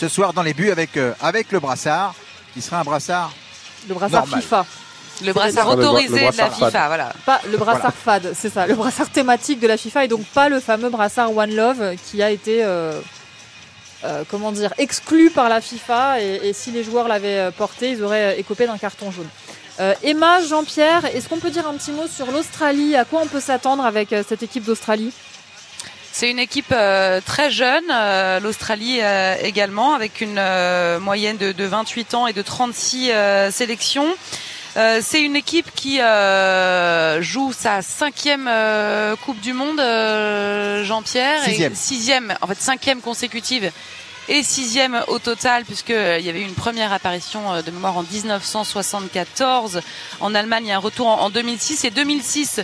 S19: ce soir dans les buts avec, euh, avec le brassard, qui sera un brassard
S2: Le brassard
S19: normal.
S2: FIFA.
S18: Le brassard
S19: le bra-
S18: autorisé
S19: le
S18: de la FIFA,
S19: fade.
S18: voilà.
S2: Pas le brassard
S19: Voilà.
S2: fade, c'est ça, le brassard thématique de la FIFA et donc pas le fameux brassard One Love qui a été, euh, euh, comment dire, exclu par la FIFA et, et si les joueurs l'avaient euh, porté, ils auraient écopé d'un carton jaune. Euh, Emma, Jean-Pierre, est-ce qu'on peut dire un petit mot sur l'Australie? À quoi on peut s'attendre avec euh, cette équipe d'Australie?
S18: C'est une équipe euh, très jeune, euh, l'Australie euh, également, avec une euh, moyenne de, de 28 ans et de 36 euh, sélections. Euh, c'est une équipe qui euh, joue sa cinquième euh, Coupe du Monde, euh, Jean-Pierre. et
S19: Sixième.
S18: Sixième, en fait cinquième consécutive et sixième au total, puisque euh, il y avait eu une première apparition de mémoire en 1974 en Allemagne, a un retour en, en 2006 et 2006,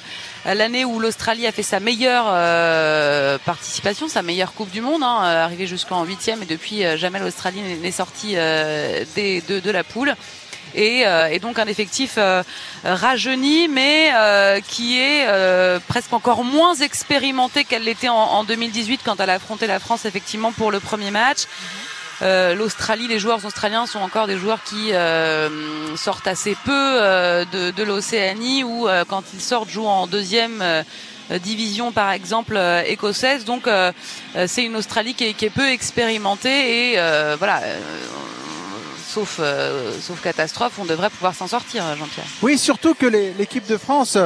S18: euh, l'année où l'Australie a fait sa meilleure euh, participation, sa meilleure Coupe du Monde, hein, arrivée jusqu'en huitième et depuis jamais l'Australie n'est- n'est sortie euh, des, de, de la poule. Et, euh, et donc un effectif euh, rajeuni, mais euh, qui est presque encore moins expérimenté qu'elle l'était en, en 2018 quand elle a affronté la France effectivement pour le premier match. L'Australie, les joueurs australiens sont encore des joueurs qui sortent assez peu de, l'Océanie ou quand ils sortent jouent en deuxième division par exemple écossaise. Donc c'est une Australie qui est, qui est peu expérimentée et voilà. Euh, sauf, euh, sauf catastrophe, on devrait pouvoir s'en sortir, Jean-Pierre.
S19: Oui, surtout que l'équipe de France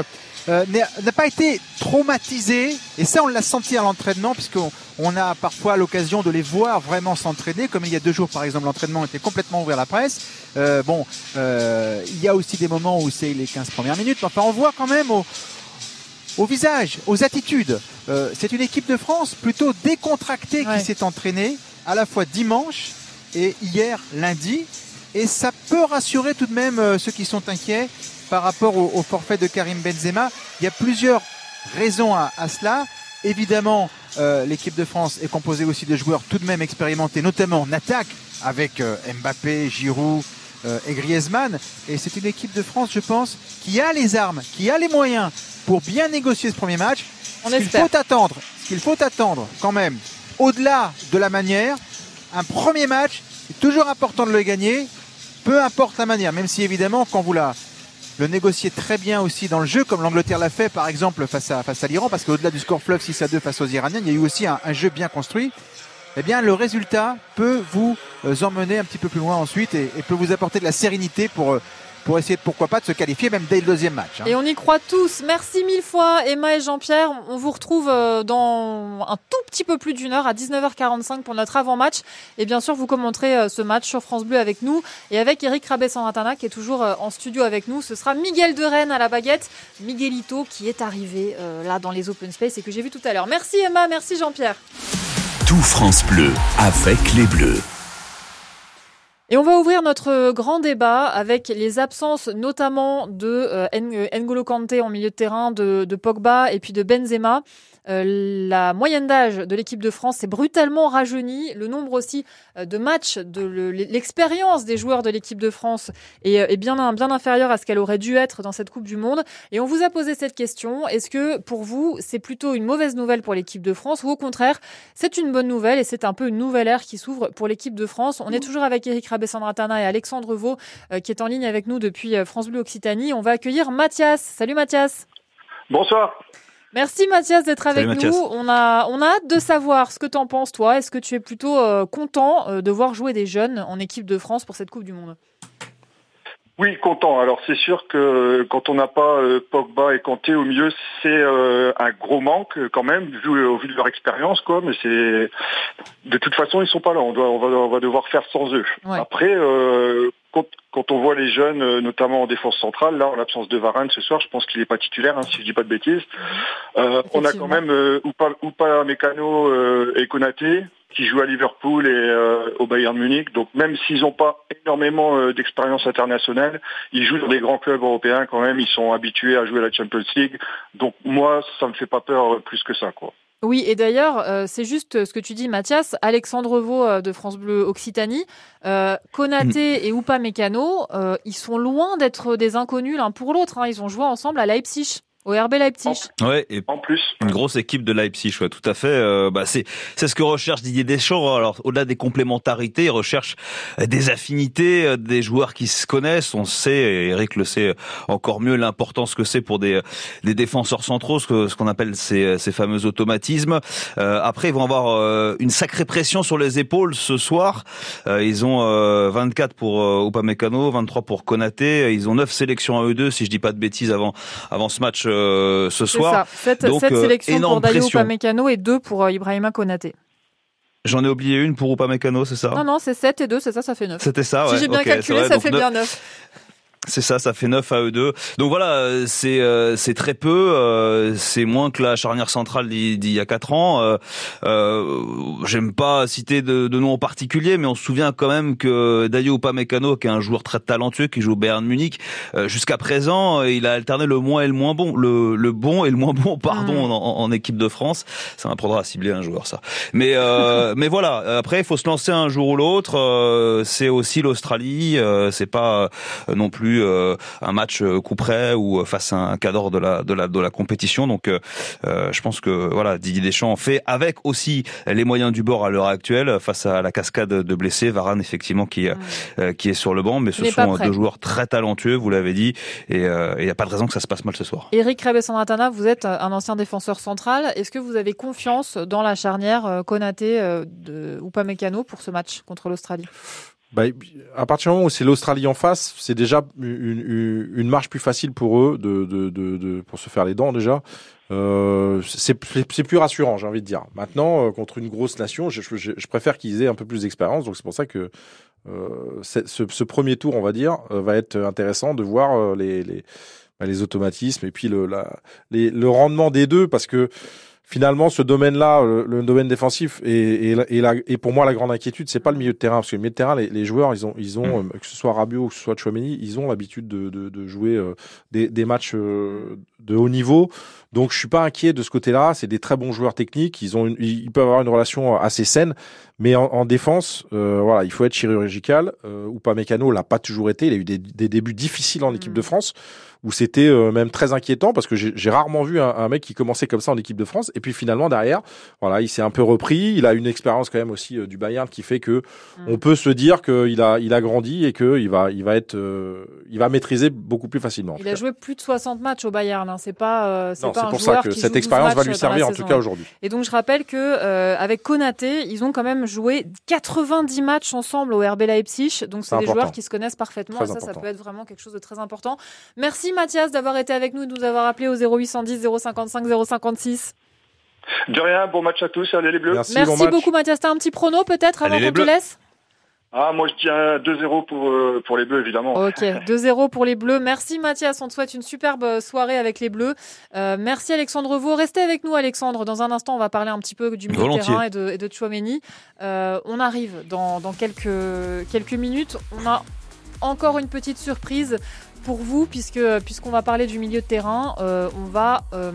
S19: euh, n'a pas été traumatisée, et ça on l'a senti à l'entraînement, puisqu'on on a parfois l'occasion de les voir vraiment s'entraîner, comme il y a deux jours par exemple, l'entraînement était complètement ouvert à la presse. Euh, bon, euh, il y a aussi des moments où c'est les 15 premières minutes, mais enfin on voit quand même au, au visage, aux attitudes. Euh, c'est une équipe de France plutôt décontractée qui s'est entraînée à la fois dimanche et hier lundi. Et ça peut rassurer tout de même euh, ceux qui sont inquiets par rapport au, au forfait de Karim Benzema. Il y a plusieurs raisons à, à cela. Évidemment, euh, l'équipe de France est composée aussi de joueurs tout de même expérimentés, notamment en attaque avec euh, Mbappé, Giroud euh, et Griezmann. Et c'est une équipe de France, je pense, qui a les armes, qui a les moyens pour bien négocier ce premier match.
S2: On
S19: ce qu'il faut attendre, ce qu'il faut attendre quand même, au-delà de la manière, un premier match, c'est toujours important de le gagner, peu importe la manière, même si évidemment quand vous la, le négociez très bien aussi dans le jeu, comme l'Angleterre l'a fait par exemple face à, face à l'Iran, parce qu'au-delà du score fleuve 6 à 2 face aux Iraniens, il y a eu aussi un, jeu bien construit. Eh bien, le résultat peut vous euh, emmener un petit peu plus loin ensuite et, et peut vous apporter de la sérénité pour, euh, pour essayer, pourquoi pas, de se qualifier même dès le deuxième match. hein.
S2: Et on y croit tous. Merci mille fois, Emma et Jean-Pierre. On vous retrouve euh, dans un tout petit peu plus d'une heure, à 19h45 pour notre avant-match. Et bien sûr, vous commenterez euh, ce match sur France Bleu avec nous et avec Eric Rabé-Sanratana qui est toujours euh, en studio avec nous. Ce sera Miguel de Rennes à la baguette. Miguelito qui est arrivé euh, là dans les open space et que j'ai vu tout à l'heure. Merci Emma, merci Jean-Pierre.
S1: Tout France Bleu avec les Bleus.
S2: Et on va ouvrir notre grand débat avec les absences notamment de euh, N'Golo Kanté en milieu de terrain, de Pogba et puis de Benzema. Euh, la moyenne d'âge de l'équipe de France s'est brutalement rajeunie. Le nombre aussi euh, de matchs, de le- l'expérience des joueurs de l'équipe de France est, euh, est bien, bien inférieure à ce qu'elle aurait dû être dans cette Coupe du Monde. Et on vous a posé cette question. Est-ce que pour vous, c'est plutôt une mauvaise nouvelle pour l'équipe de France ou au contraire, c'est une bonne nouvelle et c'est un peu une nouvelle ère qui s'ouvre pour l'équipe de France? On est toujours avec Eric Rabessandratana et Alexandre Vaux euh, qui est en ligne avec nous depuis France Bleu Occitanie. On va accueillir Mathias. Salut Mathias.
S20: Bonsoir.
S2: Merci Mathias d'être avec
S20: Salut,
S2: nous.
S20: Mathias.
S2: On a, on a hâte de savoir ce que t'en penses toi. Est-ce que tu es plutôt euh, content euh, de voir jouer des jeunes en équipe de France pour cette Coupe du Monde?
S20: Oui, content. Alors c'est sûr que quand on n'a pas euh, Pogba et Kanté au milieu, c'est euh, un gros manque euh, quand même, vu, au vu de leur expérience, quoi. Mais c'est de toute façon ils sont pas là. On doit, on va, on va devoir faire sans eux.
S2: Ouais.
S20: Après, euh, quand, quand on voit les jeunes, euh, notamment en défense centrale, là en l'absence de Varane ce soir, je pense qu'il est pas titulaire, hein, si je dis pas de bêtises. Euh, on a quand même euh, Oupa, Oupa Mécano euh, et Konaté qui jouent à Liverpool et euh, au Bayern Munich. Donc même s'ils n'ont pas énormément euh, d'expérience internationale, ils jouent dans des grands clubs européens quand même. Ils sont habitués à jouer à la Champions League. Donc moi, ça me fait pas peur plus que ça, quoi.
S2: Oui, et d'ailleurs, euh, c'est juste ce que tu dis, Mathias. Alexandre Vaux euh, de France Bleu Occitanie, euh, Konaté et Oupa Mécano, euh, ils sont loin d'être des inconnus l'un pour l'autre. hein. Ils ont joué ensemble à Leipzig, au RB Leipzig.
S9: Ouais, et
S20: en plus,
S9: une grosse équipe de Leipzig, ouais, tout à fait. Euh, bah, c'est c'est ce que recherche Didier Deschamps. Alors, au-delà des complémentarités, il recherche euh, des affinités, euh, des joueurs qui se connaissent. On sait, et Eric le sait encore mieux, l'importance que c'est pour des des défenseurs centraux, ce que- ce qu'on appelle ces ces fameux automatismes. Euh, après, ils vont avoir euh, une sacrée pression sur les épaules ce soir. Euh, ils ont euh, 24 pour euh, Upamecano, 23 pour Konaté. Ils ont 9 sélections à eux deux, si je dis pas de bêtises, avant avant ce match euh, ce soir.
S2: Sept,
S9: Donc,
S2: sept
S9: euh,
S2: sélections pour
S9: énorme
S2: Dayo
S9: pression.
S2: Upamecano et deux pour euh, Ibrahima Konaté.
S9: J'en ai oublié une pour Upamecano, c'est ça?
S2: Non, non, c'est 7 et 2, c'est ça, ça fait 9.
S9: C'était ça, ouais.
S2: Si j'ai bien
S9: ok,
S2: calculé,
S9: vrai,
S2: ça fait
S9: neuf-
S2: bien 9.
S9: C'est ça, ça fait 9 à eux deux. Donc voilà, euh, c'est euh, c'est très peu, euh, c'est moins que la charnière centrale d'il y a 4 ans. Euh, euh, J'aime pas citer de, de nom en particulier, mais on se souvient quand même que Dayo Upamecano, qui est un joueur très talentueux, qui joue au Bayern Munich, euh, jusqu'à présent, il a alterné le moins et le moins bon, le, le bon et le moins bon, pardon,
S2: Mm.
S9: en, en équipe de France. Ça m'apprendra à cibler un joueur, ça. Mais euh, mais voilà. Après, il faut se lancer un jour ou l'autre. Euh, c'est aussi l'Australie. Euh, c'est pas non plus euh, un match euh, coup près ou euh, face à un cadre de la de la de la compétition. Donc, je pense que voilà, Didier Deschamps fait avec aussi les moyens du bord à l'heure actuelle face à la cascade de blessés. Varane effectivement qui qui est sur le banc, mais ce sont deux joueurs très talentueux. Vous l'avez dit, et il n'y a pas de raison que ça se passe mal ce soir.
S2: Eric Rebesandratana, vous êtes un ancien défenseur central. Est-ce que vous avez confiance dans la charnière Konaté de Upamecano pour ce match contre l'Australie?
S3: Bah, à partir du moment où c'est l'Australie en face, c'est déjà une, une, marche plus facile pour eux de, de, de, de- pour se faire les dents déjà. Euh, c'est plus rassurant, j'ai envie de dire. Maintenant, euh, contre une grosse nation, je, je- je préfère qu'ils aient un peu plus d'expérience. Donc c'est pour ça que euh, ce, ce premier tour, on va dire, euh, va être intéressant de voir euh, les, les, bah, les automatismes et puis le, la, le rendement des deux, parce que finalement, ce domaine-là, le, le domaine défensif, et, et, la- et, la- et pour moi, la grande inquiétude, c'est pas le milieu de terrain, parce que le milieu de terrain, les, les joueurs, ils ont, ils ont euh, que ce soit Rabiot ou que ce soit Chouameni, ils ont l'habitude de, de, de jouer euh, des, des matchs euh, de haut niveau. Donc, je suis pas inquiet de ce côté-là. C'est des très bons joueurs techniques. Ils ont, une- ils peuvent avoir une relation assez saine. Mais en, en défense, euh, voilà, il faut être chirurgical. Euh, ou pas Mécano l'a pas toujours été. Il a eu des, des débuts difficiles en équipe de France où c'était euh, même très inquiétant parce que j'ai rarement vu un, un mec qui commençait comme ça en équipe de France et puis finalement derrière, voilà, il s'est un peu repris. Il a une expérience quand même aussi euh, du Bayern qui fait que on peut se dire qu'il a il a grandi et que il va il va être euh, il va maîtriser beaucoup plus facilement.
S2: Il a
S3: cas.
S2: joué plus de 60 matchs au Bayern. Hein. C'est pas, euh, c'est pas
S3: c'est
S2: un
S3: pour ça que cette
S2: joue 12
S3: expérience va lui
S2: dans
S3: servir, en tout cas, aujourd'hui.
S2: Et donc je rappelle que euh, avec Konaté, ils ont quand même joué 90 matchs ensemble au RB Leipzig. Donc c'est des
S3: important.
S2: joueurs qui se connaissent parfaitement.
S3: Très
S2: et ça, ça
S3: important.
S2: peut être vraiment quelque chose de très important. Merci Mathias d'avoir été avec nous et de nous avoir appelé au 0810 055 056.
S20: De rien, bon match à tous, allez les Bleus.
S3: Merci,
S2: Merci beaucoup Mathias. T'as un petit prono peut-être avant qu'on te laisse?
S20: Ah, moi je tiens 2-0 pour, euh, pour les Bleus, évidemment.
S2: Ok, 2-0 pour les Bleus. Merci Mathias, on te souhaite une superbe soirée avec les Bleus. Euh, merci Alexandre Vaux. Restez avec nous Alexandre. Dans un instant, on va parler un petit peu du milieu de terrain et de, et de Chouameni. Euh, on arrive dans, dans quelques, quelques minutes. On a encore une petite surprise pour vous, puisqu'on va parler du milieu de terrain, euh, on va euh,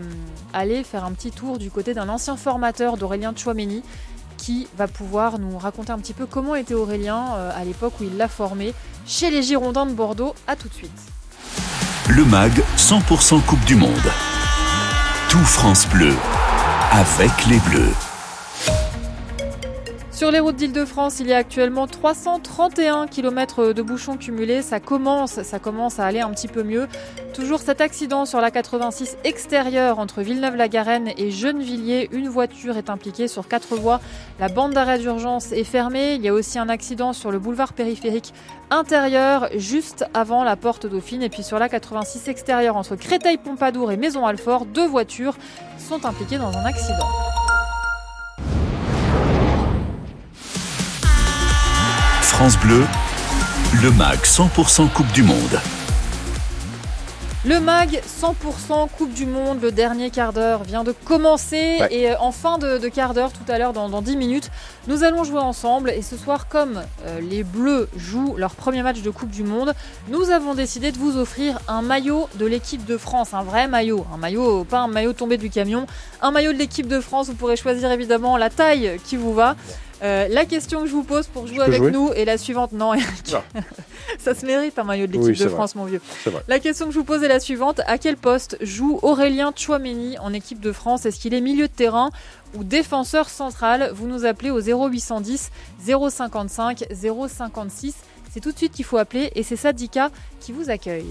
S2: aller faire un petit tour du côté d'un ancien formateur d'Aurélien Chouameni qui va pouvoir nous raconter un petit peu comment était Aurélien euh, à l'époque où il l'a formé chez les Girondins de Bordeaux. À tout de suite.
S1: Le MAG 100% Coupe du Monde. Tout France Bleu. Avec les Bleus.
S2: Sur les routes d'Île-de-France, il y a actuellement 331 km de bouchons cumulés. Ça commence, ça commence à aller un petit peu mieux. Toujours cet accident sur la 86 extérieure entre Villeneuve-la-Garenne et Gennevilliers. Une voiture est impliquée sur quatre voies. La bande d'arrêt d'urgence est fermée. Il y a aussi un accident sur le boulevard périphérique intérieur, juste avant la porte Dauphine. Et puis sur la 86 extérieure entre Créteil-Pompadour et Maison-Alfort, deux voitures sont impliquées dans un accident.
S1: France Bleu, le MAG 100% Coupe du Monde.
S2: Le MAG 100% Coupe du Monde, le dernier quart d'heure vient de commencer
S3: Ouais.
S2: et euh, en fin de, de quart d'heure, tout à l'heure, dans, dans 10 minutes, nous allons jouer ensemble. Et ce soir, comme euh, les Bleus jouent leur premier match de Coupe du Monde, nous avons décidé de vous offrir un maillot de l'équipe de France, un vrai maillot, un maillot, pas un maillot tombé du camion, un maillot de l'équipe de France. Vous pourrez choisir évidemment la taille qui vous va. Euh, la question que je vous pose pour jouer avec
S3: jouer
S2: nous est la suivante. Non, Eric. ça se mérite un maillot de l'équipe
S3: Oui,
S2: de
S3: vrai.
S2: France, mon vieux. La question que je vous pose est la suivante. À quel poste joue Aurélien Chouameni en équipe de France? Est-ce qu'il est milieu de terrain ou défenseur central? Vous nous appelez au 0810 055 056. C'est tout de suite qu'il faut appeler et c'est Sadika qui vous accueille.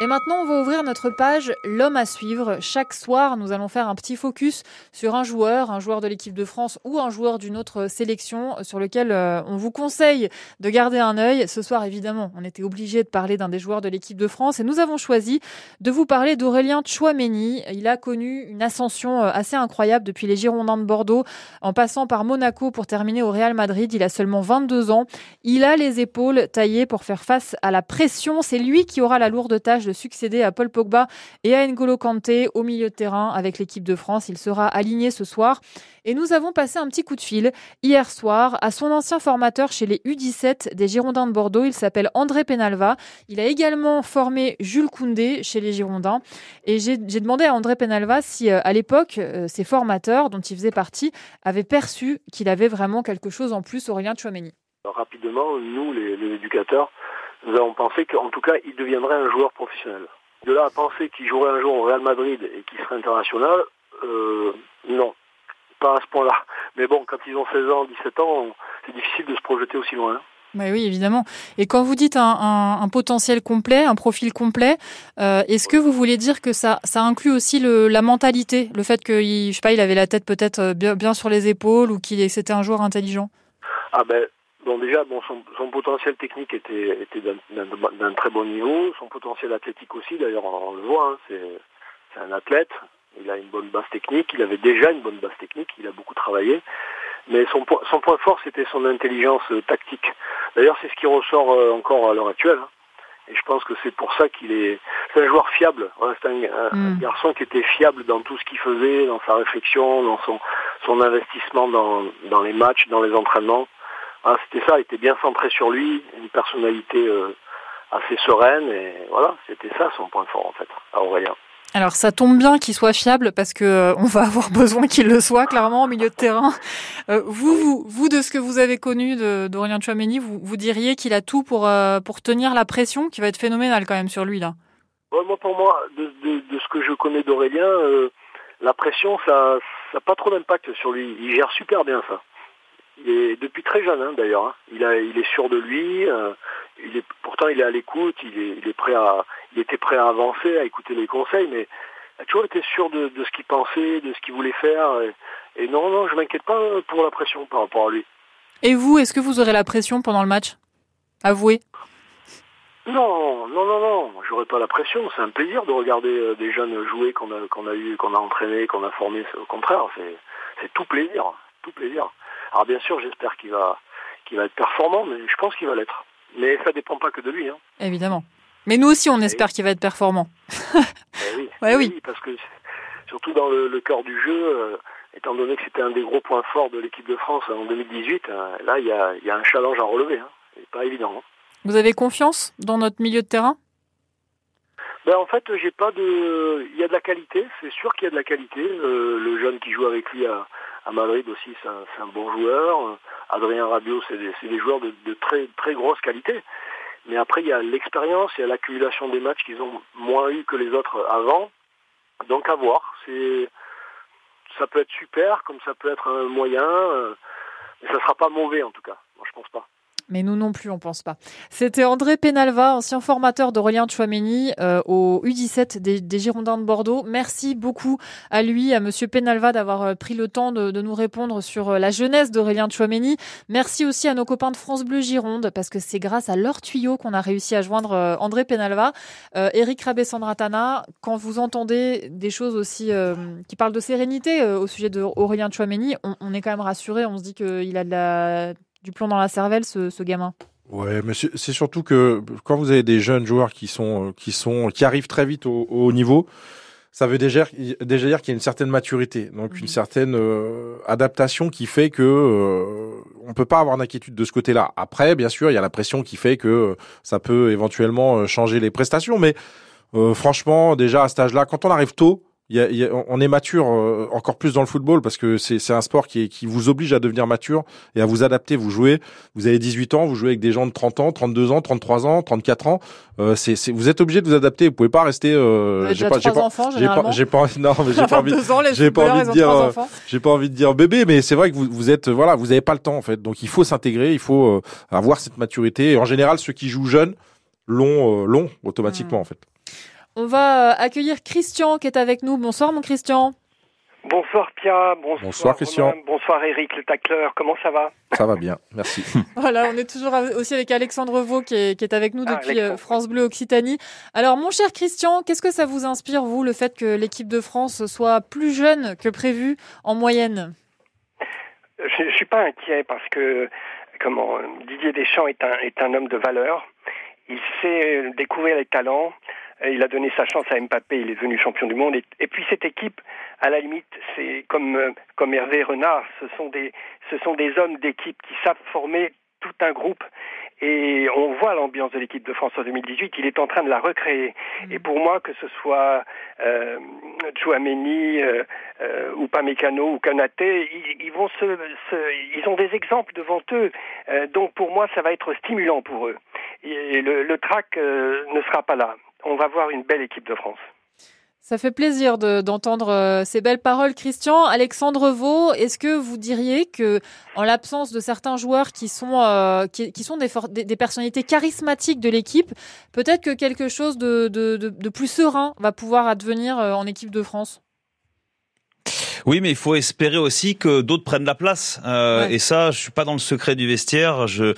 S2: Et maintenant, on va ouvrir notre page L'homme à suivre. Chaque soir, nous allons faire un petit focus sur un joueur, un joueur de l'équipe de France ou un joueur d'une autre sélection sur lequel euh, on vous conseille de garder un œil. Ce soir, évidemment, on était obligé de parler d'un des joueurs de l'équipe de France et nous avons choisi de vous parler d'Aurélien Chouameni. Il a connu une ascension euh, assez incroyable depuis les Girondins de Bordeaux en passant par Monaco pour terminer au Real Madrid. Il a seulement 22 ans. Il a les épaules taillées pour faire face à la pression. C'est lui qui aura la lourde tâche de succéder à Paul Pogba et à N'Golo Kanté au milieu de terrain avec l'équipe de France. Il sera aligné ce soir. Et nous avons passé un petit coup de fil hier soir à son ancien formateur chez les U17 des Girondins de Bordeaux. Il s'appelle André Penalva. Il a également formé Jules Koundé chez les Girondins. Et j'ai demandé à André Penalva si, euh, à l'époque, euh, ses formateurs, dont il faisait partie, avaient perçu qu'il avait vraiment quelque chose en plus, Aurélien Chouameni.
S21: Rapidement, nous, les éducateurs, nous avons pensé qu'en tout cas, il deviendrait un joueur professionnel. De là à penser qu'il jouerait un jour au Real Madrid et qu'il serait international, euh, non, pas à ce point-là. Mais bon, quand ils ont 16 ans, 17 ans, c'est difficile de se projeter aussi loin.
S2: Bah oui, évidemment. Et quand vous dites un, un- un potentiel complet, un profil complet, euh, est-ce que vous voulez dire que ça, ça inclut aussi le, la mentalité, le fait qu'il, je sais pas, il avait la tête peut-être euh, bien, bien sur les épaules ou qu'il c'était un joueur intelligent?
S21: Ah ben, bon déjà, bon, son, son potentiel technique était, était d'un- très bon niveau, son potentiel athlétique aussi, d'ailleurs on le voit, hein, c'est un athlète, il a une bonne base technique, il avait déjà une bonne base technique, il a beaucoup travaillé, mais son, po- son point fort c'était son intelligence euh, tactique. D'ailleurs c'est ce qui ressort euh, encore à l'heure actuelle, hein. et je pense que c'est pour ça qu'il est, c'est un joueur fiable, hein, c'est un,
S2: Mm.
S21: garçon qui était fiable dans tout ce qu'il faisait, dans sa réflexion, dans son, son investissement dans, dans les matchs, dans les entraînements. Ah, c'était ça, il était bien centré sur lui, une personnalité euh, assez sereine, et voilà, c'était ça son point fort en fait, à Aurélien.
S2: Alors ça tombe bien qu'il soit fiable parce que euh, on va avoir besoin qu'il le soit clairement au milieu de terrain. Euh, vous, vous, vous, de ce que vous avez connu d'Aurélien Chouameni, vous, vous diriez qu'il a tout pour euh, pour tenir la pression, qui va être phénoménale quand même sur lui là?
S21: Ouais, moi, pour moi, de, de- de ce que je connais d'Aurélien, euh, la pression, ça n'a pas trop d'impact sur lui. Il gère super bien ça. Il est depuis très jeune, hein, d'ailleurs. hein. Il, a, il est sûr de lui. euh, il est, pourtant, il est à l'écoute. Il est, il est prêt à, il était prêt à avancer, à écouter les conseils, mais il a toujours été sûr de, de ce qu'il pensait, de ce qu'il voulait faire. Et, et non, non, je m'inquiète pas pour la pression par rapport à lui.
S2: Et vous, est-ce que vous aurez la pression pendant le match? Avouez.
S21: Non, non, non, non, j'aurais pas la pression. C'est un plaisir de regarder euh, des jeunes jouer qu'on a, qu'on a eu, qu'on a entraîné, qu'on a formé. Au contraire, c'est tout plaisir, tout plaisir. Alors bien sûr, j'espère qu'il va, qu'il va être performant, mais je pense qu'il va l'être. Mais ça dépend pas que de lui, hein.
S2: Évidemment. Mais nous aussi, on espère qu'il va être performant.
S21: Eh oui,
S2: Ouais, oui.
S21: parce que surtout dans le, le cœur du jeu, euh, étant donné que c'était un des gros points forts de l'équipe de France en 2018, euh, là il y a, y a un challenge à relever. Hein. C'est pas évident. hein.
S2: Vous avez confiance dans notre milieu de terrain?
S21: Ben, en fait, j'ai pas de. Il y a de la qualité, c'est sûr qu'il y a de la qualité. Euh, le jeune qui joue avec lui à, Madrid aussi, c'est un, bon joueur. Euh, Adrien Rabiot, c'est des, des joueurs de, de très très grosse qualité. Mais après, il y a l'expérience, il y a l'accumulation des matchs qu'ils ont moins eu que les autres avant. Donc à voir. C'est ça peut être super, comme ça peut être un moyen. euh, mais ça sera pas mauvais en tout cas. Moi, je pense pas.
S2: Mais nous non plus, on pense pas. C'était André Penalva, ancien formateur d'Aurélien Chouameni euh, au U17 des, des Girondins de Bordeaux. Merci beaucoup à lui, à Monsieur Penalva, d'avoir euh, pris le temps de, nous répondre sur euh, la jeunesse d'Aurélien Chouameni. Merci aussi à nos copains de France Bleu Gironde, parce que c'est grâce à leur tuyau qu'on a réussi à joindre euh, André Penalva. Euh, Eric Rabé-Sandratana, quand vous entendez des choses aussi qui parlent de sérénité au sujet d'Aurélien Chouameni, on, on est quand même rassuré. On se dit qu'il a de la du plomb dans la cervelle, ce, ce gamin.
S3: Ouais, mais c'est surtout que quand vous avez des jeunes joueurs qui sont, euh, qui sont, qui arrivent très vite au, au haut niveau, ça veut déjà, déjà dire qu'il y a une certaine maturité, donc une certaine euh, adaptation qui fait que euh, on peut pas avoir d'inquiétude de ce côté-là. Après, bien sûr, il y a la pression qui fait que euh, ça peut éventuellement euh, changer les prestations, mais euh, franchement, déjà à cet âge-là, quand on arrive tôt, y a- y a- on est mature euh, encore plus dans le football parce que c'est un sport qui, est- qui vous oblige à devenir mature et à vous adapter. Vous jouez, vous avez 18 ans, vous jouez avec des gens de 30 ans, 32 ans, 33 ans, 34 ans. Euh, c'est vous êtes obligé de vous adapter. Vous pouvez pas rester. Euh, j'ai pas, j'ai pas, j'ai pas, j'ai pas, envie- non, mais j'ai pas envie,
S2: 22 ans, les
S3: j'ai pas envie de dire, euh, j'ai pas envie de dire bébé, mais c'est vrai que vous, vous êtes, voilà, vous avez pas le temps en fait. Donc il faut s'intégrer, il faut euh, avoir cette maturité. Et en général, ceux qui jouent jeunes l'ont, euh, l'ont automatiquement en fait.
S2: On va euh, accueillir Christian qui est avec nous. Bonsoir mon Christian.
S22: Bonsoir Pia, bonsoir,
S3: Bonsoir, Christian.
S22: Romain, bonsoir Eric le tacleur, comment ça va?
S3: Ça va bien, merci.
S2: Voilà, on est toujours aussi avec Alexandre Vaux qui est, qui est avec nous
S22: Ah,
S2: depuis euh, France Bleu Occitanie. Alors mon cher Christian, qu'est-ce que ça vous inspire vous le fait que l'équipe de France soit plus jeune que prévu en moyenne?
S22: Je ne suis pas inquiet parce que comment Didier Deschamps est un, est un homme de valeur. Il sait découvrir les talents. Euh, Il a donné sa chance à Mbappé, il est devenu champion du monde. Et, et puis cette équipe, à la limite, c'est comme, euh, comme Hervé Renard, ce sont des, ce sont des hommes d'équipe qui savent former tout un groupe. Et on voit l'ambiance de l'équipe de France en 2018, il est en train de la recréer. Et pour moi, que ce soit euh, Chouameni, euh, euh, ou Pamecano ou Kanaté, ils, ils vont se, se- ils ont des exemples devant eux. Euh, donc pour moi, ça va être stimulant pour eux. Et le, le track euh, ne sera pas là. On va voir une belle équipe de France.
S2: Ça fait plaisir de- d'entendre euh, ces belles paroles, Christian. Alexandre Vaux, est-ce que vous diriez que, en l'absence de certains joueurs qui sont euh, qui, sont des, personnalités charismatiques de l'équipe, peut-être que quelque chose de- de plus serein va pouvoir advenir euh, en équipe de France?
S9: Oui, mais il faut espérer aussi que d'autres prennent la place. Euh, Et ça, je suis pas dans le secret du vestiaire. Je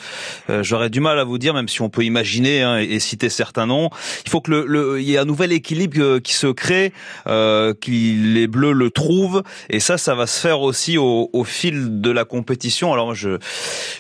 S9: euh, j'aurais du mal à vous dire, même si on peut imaginer hein, et, et citer certains noms. Il faut que le, le- il y ait un nouvel équilibre euh, qui se crée, euh, que les Bleus le trouvent. Et ça, ça va se faire aussi au, au fil de la compétition. Alors moi, je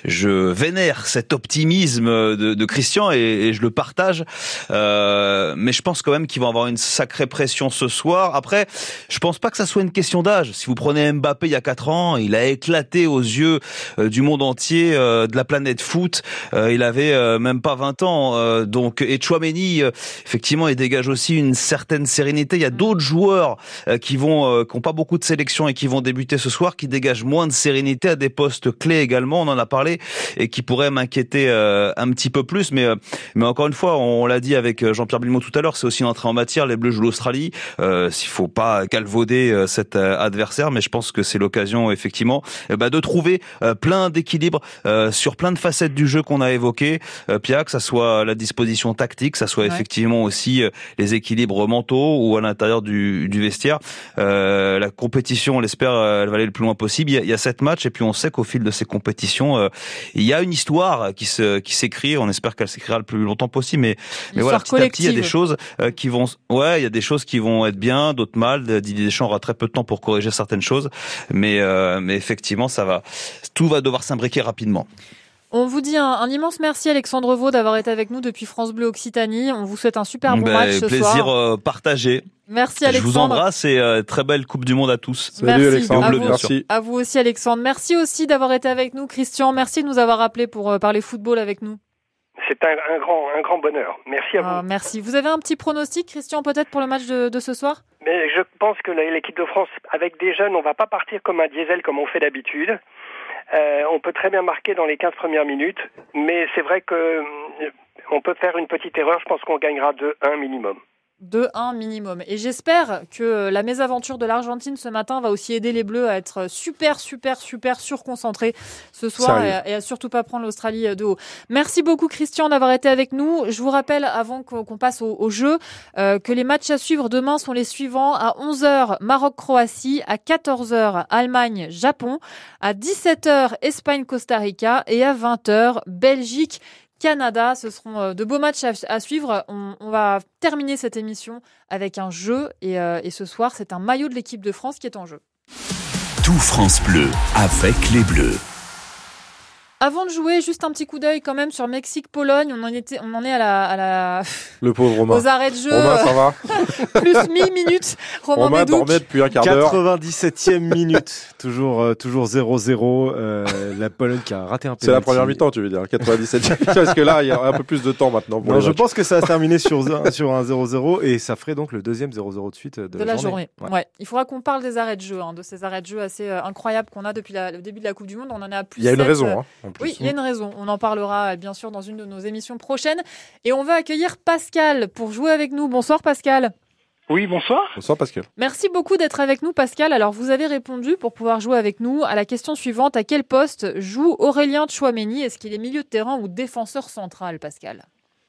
S9: je vénère cet optimisme de, de Christian et, et je le partage. Euh, mais je pense quand même qu'ils vont avoir une sacrée pression ce soir. Après, je pense pas que ça soit une question d'âge. Si vous prenez Mbappé il y a quatre ans, il a éclaté aux yeux euh, du monde entier, euh, de la planète foot. Euh, il avait même pas 20 ans. donc et Chouameni, effectivement, il dégage aussi une certaine sérénité. Il y a d'autres joueurs qui vont, qui ont pas beaucoup de sélection et qui vont débuter ce soir, qui dégagent moins de sérénité à des postes clés également. On en a parlé et qui pourraient m'inquiéter un petit peu plus. Mais, mais encore une fois, on, l'a dit avec Jean-Pierre Bilmot tout à l'heure, c'est aussi une entrée en matière. Les Bleus jouent l'Australie. Euh, S'il faut pas calvauder euh, cet euh, adversaire, mais je pense que c'est l'occasion effectivement euh, bah, de trouver euh, plein d'équilibres euh, sur plein de facettes du jeu qu'on a évoqué. Pia, que ça soit la disposition tactique, que ça soit
S2: Ouais.
S9: effectivement aussi les équilibres mentaux ou à l'intérieur du, du vestiaire. Euh, la compétition, on l'espère, elle va aller le plus loin possible. Il y a, il y a sept matchs et puis on sait qu'au fil de ces compétitions, euh, il y a une histoire qui se qui s'écrit. On espère qu'elle s'écrira le plus longtemps possible, mais mais voilà, petit à petit, il y a des
S2: collective.
S9: choses qui vont, ouais, il y a des choses qui vont être bien, d'autres mal. Didier Deschamps aura très peu de temps pour corriger certaines choses, mais euh, mais effectivement, ça va, tout va devoir s'imbriquer rapidement.
S2: On vous dit un, un immense merci Alexandre Vaux d'avoir été avec nous depuis France Bleu Occitanie. On vous souhaite un super bon
S9: Ben,
S2: match ce
S9: plaisir
S2: soir.
S9: euh, partagé.
S2: Merci
S9: Je vous
S2: Alexandre.
S9: embrasse et euh, très belle Coupe du Monde à tous.
S2: Merci.
S9: En
S2: à, vous,
S9: bien sûr.
S2: à vous aussi Alexandre. Merci aussi d'avoir été avec nous Christian. Merci de nous avoir appelés pour euh, parler football avec nous.
S22: C'est un, un grand, un grand bonheur. Merci à vous.
S2: Ah, merci. Vous avez un petit pronostic Christian peut-être pour le match de, de ce soir?
S22: Mais je pense que l'équipe de France, avec des jeunes, on va pas partir comme un diesel comme on fait d'habitude. Euh, on peut très bien marquer dans les 15 premières minutes, mais c'est vrai que euh, on peut faire une petite erreur. Je pense qu'on gagnera 2-1 minimum.
S2: 2-1 minimum. Et j'espère que la mésaventure de l'Argentine ce matin va aussi aider les Bleus à être super, super, super surconcentrés ce soir et à, et à, surtout pas prendre l'Australie de haut. Merci beaucoup Christian d'avoir été avec nous. Je vous rappelle avant qu'on passe au, au jeu euh, que les matchs à suivre demain sont les suivants. À 11h, Maroc-Croatie. À 14h, Allemagne-Japon. À 17h, Espagne-Costa Rica. Et à 20h, Belgique. Canada. Ce seront euh, de beaux matchs à, suivre. On, va terminer cette émission avec un jeu euh, et ce soir, c'est un maillot de l'équipe de France qui est en jeu.
S1: Tout France Bleu avec les Bleus.
S2: Avant de jouer, juste un petit coup d'œil quand même sur Mexique-Pologne. On en était, on en est à la, à la...
S3: Le pauvre Romain.
S2: Aux arrêts de jeu.
S3: Romain, ça va.
S2: Plus 1000 minutes. Romain,
S3: Romain dormait depuis un quart d'heure.
S4: 97e minute. toujours, euh, toujours 0-0. Euh, la Pologne qui a raté un penalty.
S3: C'est la première mi-temps, tu veux dire. 97e. Parce que là, il y a un peu plus de temps maintenant. Pour
S4: non, je
S3: matchs.
S4: pense que ça va se terminer sur, un- sur un 0-0 et ça ferait donc le deuxième 0-0 de suite de,
S2: de la journée. Ouais. Il faudra qu'on parle des arrêts de jeu, hein, de ces arrêts de jeu assez euh, incroyables qu'on a depuis la- le début de la Coupe du Monde. On en a plus.
S3: Il y a une raison,
S2: euh,
S3: hein,
S2: Oui, il y a une raison. On en parlera bien sûr dans une de nos émissions prochaines. Et on va accueillir Pascal pour jouer avec nous. Bonsoir Pascal.
S23: Oui, bonsoir.
S3: Bonsoir Pascal.
S2: Merci beaucoup d'être avec nous, Pascal. Alors, vous avez répondu pour pouvoir jouer avec nous à la question suivante. À quel poste joue Aurélien Chouameni Est-ce qu'il est milieu de terrain ou défenseur central, Pascal?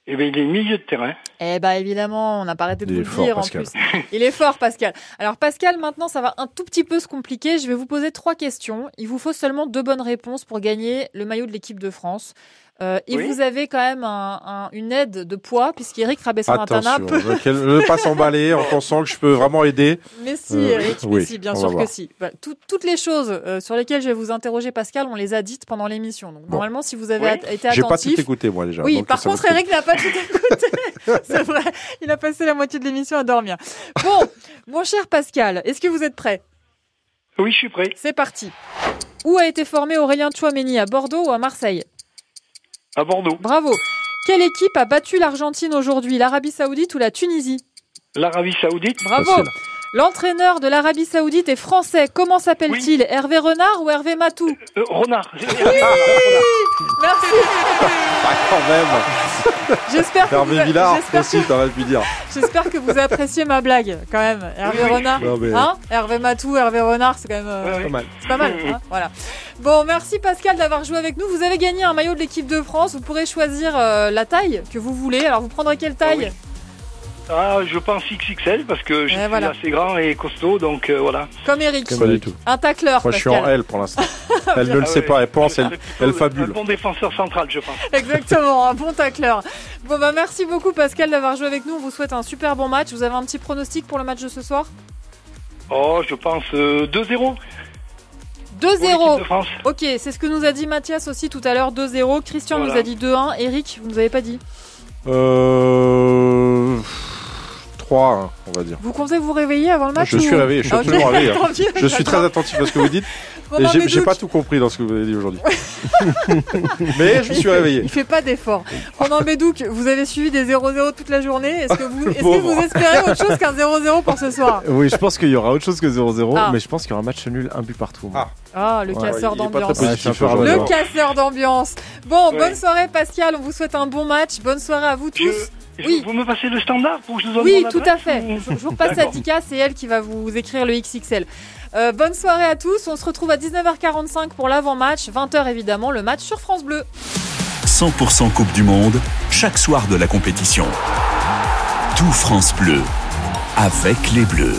S23: Eh bien, il est milieu de terrain.
S2: Eh ben évidemment, on n'a pas arrêté de
S23: Il
S2: vous le
S23: fort,
S2: dire
S23: Pascal.
S2: en plus. Il est fort, Pascal. Alors, Pascal, maintenant, ça va un tout petit peu se compliquer. Je vais vous poser trois questions. Il vous faut seulement deux bonnes réponses pour gagner le maillot de l'équipe de France. Euh, et
S3: Oui.
S2: vous avez quand même un- un- une aide de poids, puisqu'Eric
S3: Attention,
S2: peut.
S3: ne ne pas s'emballer en pensant que je peux vraiment aider.
S2: Mais si,
S3: Euh,
S2: Eric, mais
S3: oui,
S2: si, bien
S3: on
S2: sûr que si. Voilà, tout- toutes les choses euh, sur lesquelles je vais vous interroger, Pascal, on les a dites pendant l'émission. Donc, normalement, si vous avez
S3: Oui.
S2: été
S3: J'ai pas
S2: attentif.
S3: tout écouté, moi, déjà,
S2: Oui,
S3: donc
S2: par contre. Eric n'a pas tout écouté. C'est vrai. Il a passé la moitié de l'émission à dormir. Bon, mon cher Pascal, est-ce que vous êtes prêt?
S23: Oui, je suis prêt.
S2: C'est parti. Où a été formé Aurélien Chouameni À Bordeaux ou à Marseille?
S23: À Bordeaux.
S2: Bravo. Quelle équipe a battu l'Argentine aujourd'hui L'Arabie Saoudite ou la Tunisie?
S23: L'Arabie Saoudite.
S2: Bravo. L'entraîneur de l'Arabie Saoudite est français. Comment s'appelle-t-il? Hervé Renard ou Hervé Matou?
S23: Euh, Renard.
S2: Merci.
S3: Ah, quand même.
S2: J'espère que
S3: Hervé
S2: vous a-
S3: Villard
S2: j'espère
S3: aussi, t'aurais pu dire.
S2: J'espère que vous appréciez ma blague, quand même. Hervé
S3: Oui.
S2: Renard,
S3: Non, mais-
S2: hein Hervé Matou, Hervé Renard, c'est quand même euh,
S3: Pas mal.
S2: c'est pas mal. hein, voilà. Bon, merci Pascal d'avoir joué avec nous. Vous avez gagné un maillot de l'équipe de France. Vous pourrez choisir euh, la taille que vous voulez. Alors, vous prendrez quelle taille?
S23: Ah, je pense XXL parce que je suis
S2: voilà.
S23: assez grand et costaud, donc euh, voilà.
S2: Comme Eric.
S3: Pas du tout.
S2: Un tacleur,
S3: Moi, je suis en L pour l'instant. Elle ne le sait
S23: ouais.
S3: pas, elle pense, elle, elle
S23: Un
S3: fabule.
S23: bon défenseur central, je pense.
S2: Exactement, un bon tacleur. Bon, bah, merci beaucoup Pascal d'avoir joué avec nous. On vous souhaite un super bon match. Vous avez un petit pronostic pour le match de ce soir?
S23: Oh, je pense euh, 2-0.
S2: 2-0.
S23: de France.
S2: Ok, c'est ce que nous a dit Mathias aussi tout à l'heure. 2-0. Christian
S23: Voilà.
S2: nous a dit 2-1. Eric, vous nous avez pas dit?
S3: Euh... 3, on va dire.
S2: Vous comptez vous réveiller avant le match
S3: Je suis réveillé, je suis
S2: ok.
S3: absolument réveillé. hein. Je suis très attentif à ce que vous dites. Et j'ai- pas tout compris dans ce que vous avez dit aujourd'hui. Mais je suis réveillé.
S2: Il fait pas d'effort. Romain Bédouc, vous avez suivi des 0-0 toute la journée. Est-ce que vous, est-ce que
S4: Pauvre.
S2: vous espérez autre chose qu'un 0-0 pour ce soir?
S4: Oui, je pense qu'il y aura autre chose que 0-0,
S2: Ah.
S4: mais je pense qu'il y aura un match nul, un but partout.
S2: Ah, le
S4: Ouais,
S2: casseur d'ambiance.
S4: peu
S2: Le casseur d'ambiance. Bon,
S23: Ouais.
S2: bonne soirée Pascal. On vous souhaite un bon match. Bonne soirée à vous tous.
S23: Oui. Vous me passez le standard pour que je vous donne
S2: Oui, tout à fait.
S23: ou-
S2: Je, je vous repasse
S23: D'accord.
S2: Sadika, c'est elle qui va vous écrire le XXL. Euh, bonne soirée à tous. On se retrouve à 19h45 pour l'avant-match. 20h évidemment, le match sur France Bleu.
S1: 100% Coupe du Monde, chaque soir de la compétition. Tout France Bleu, avec les Bleus.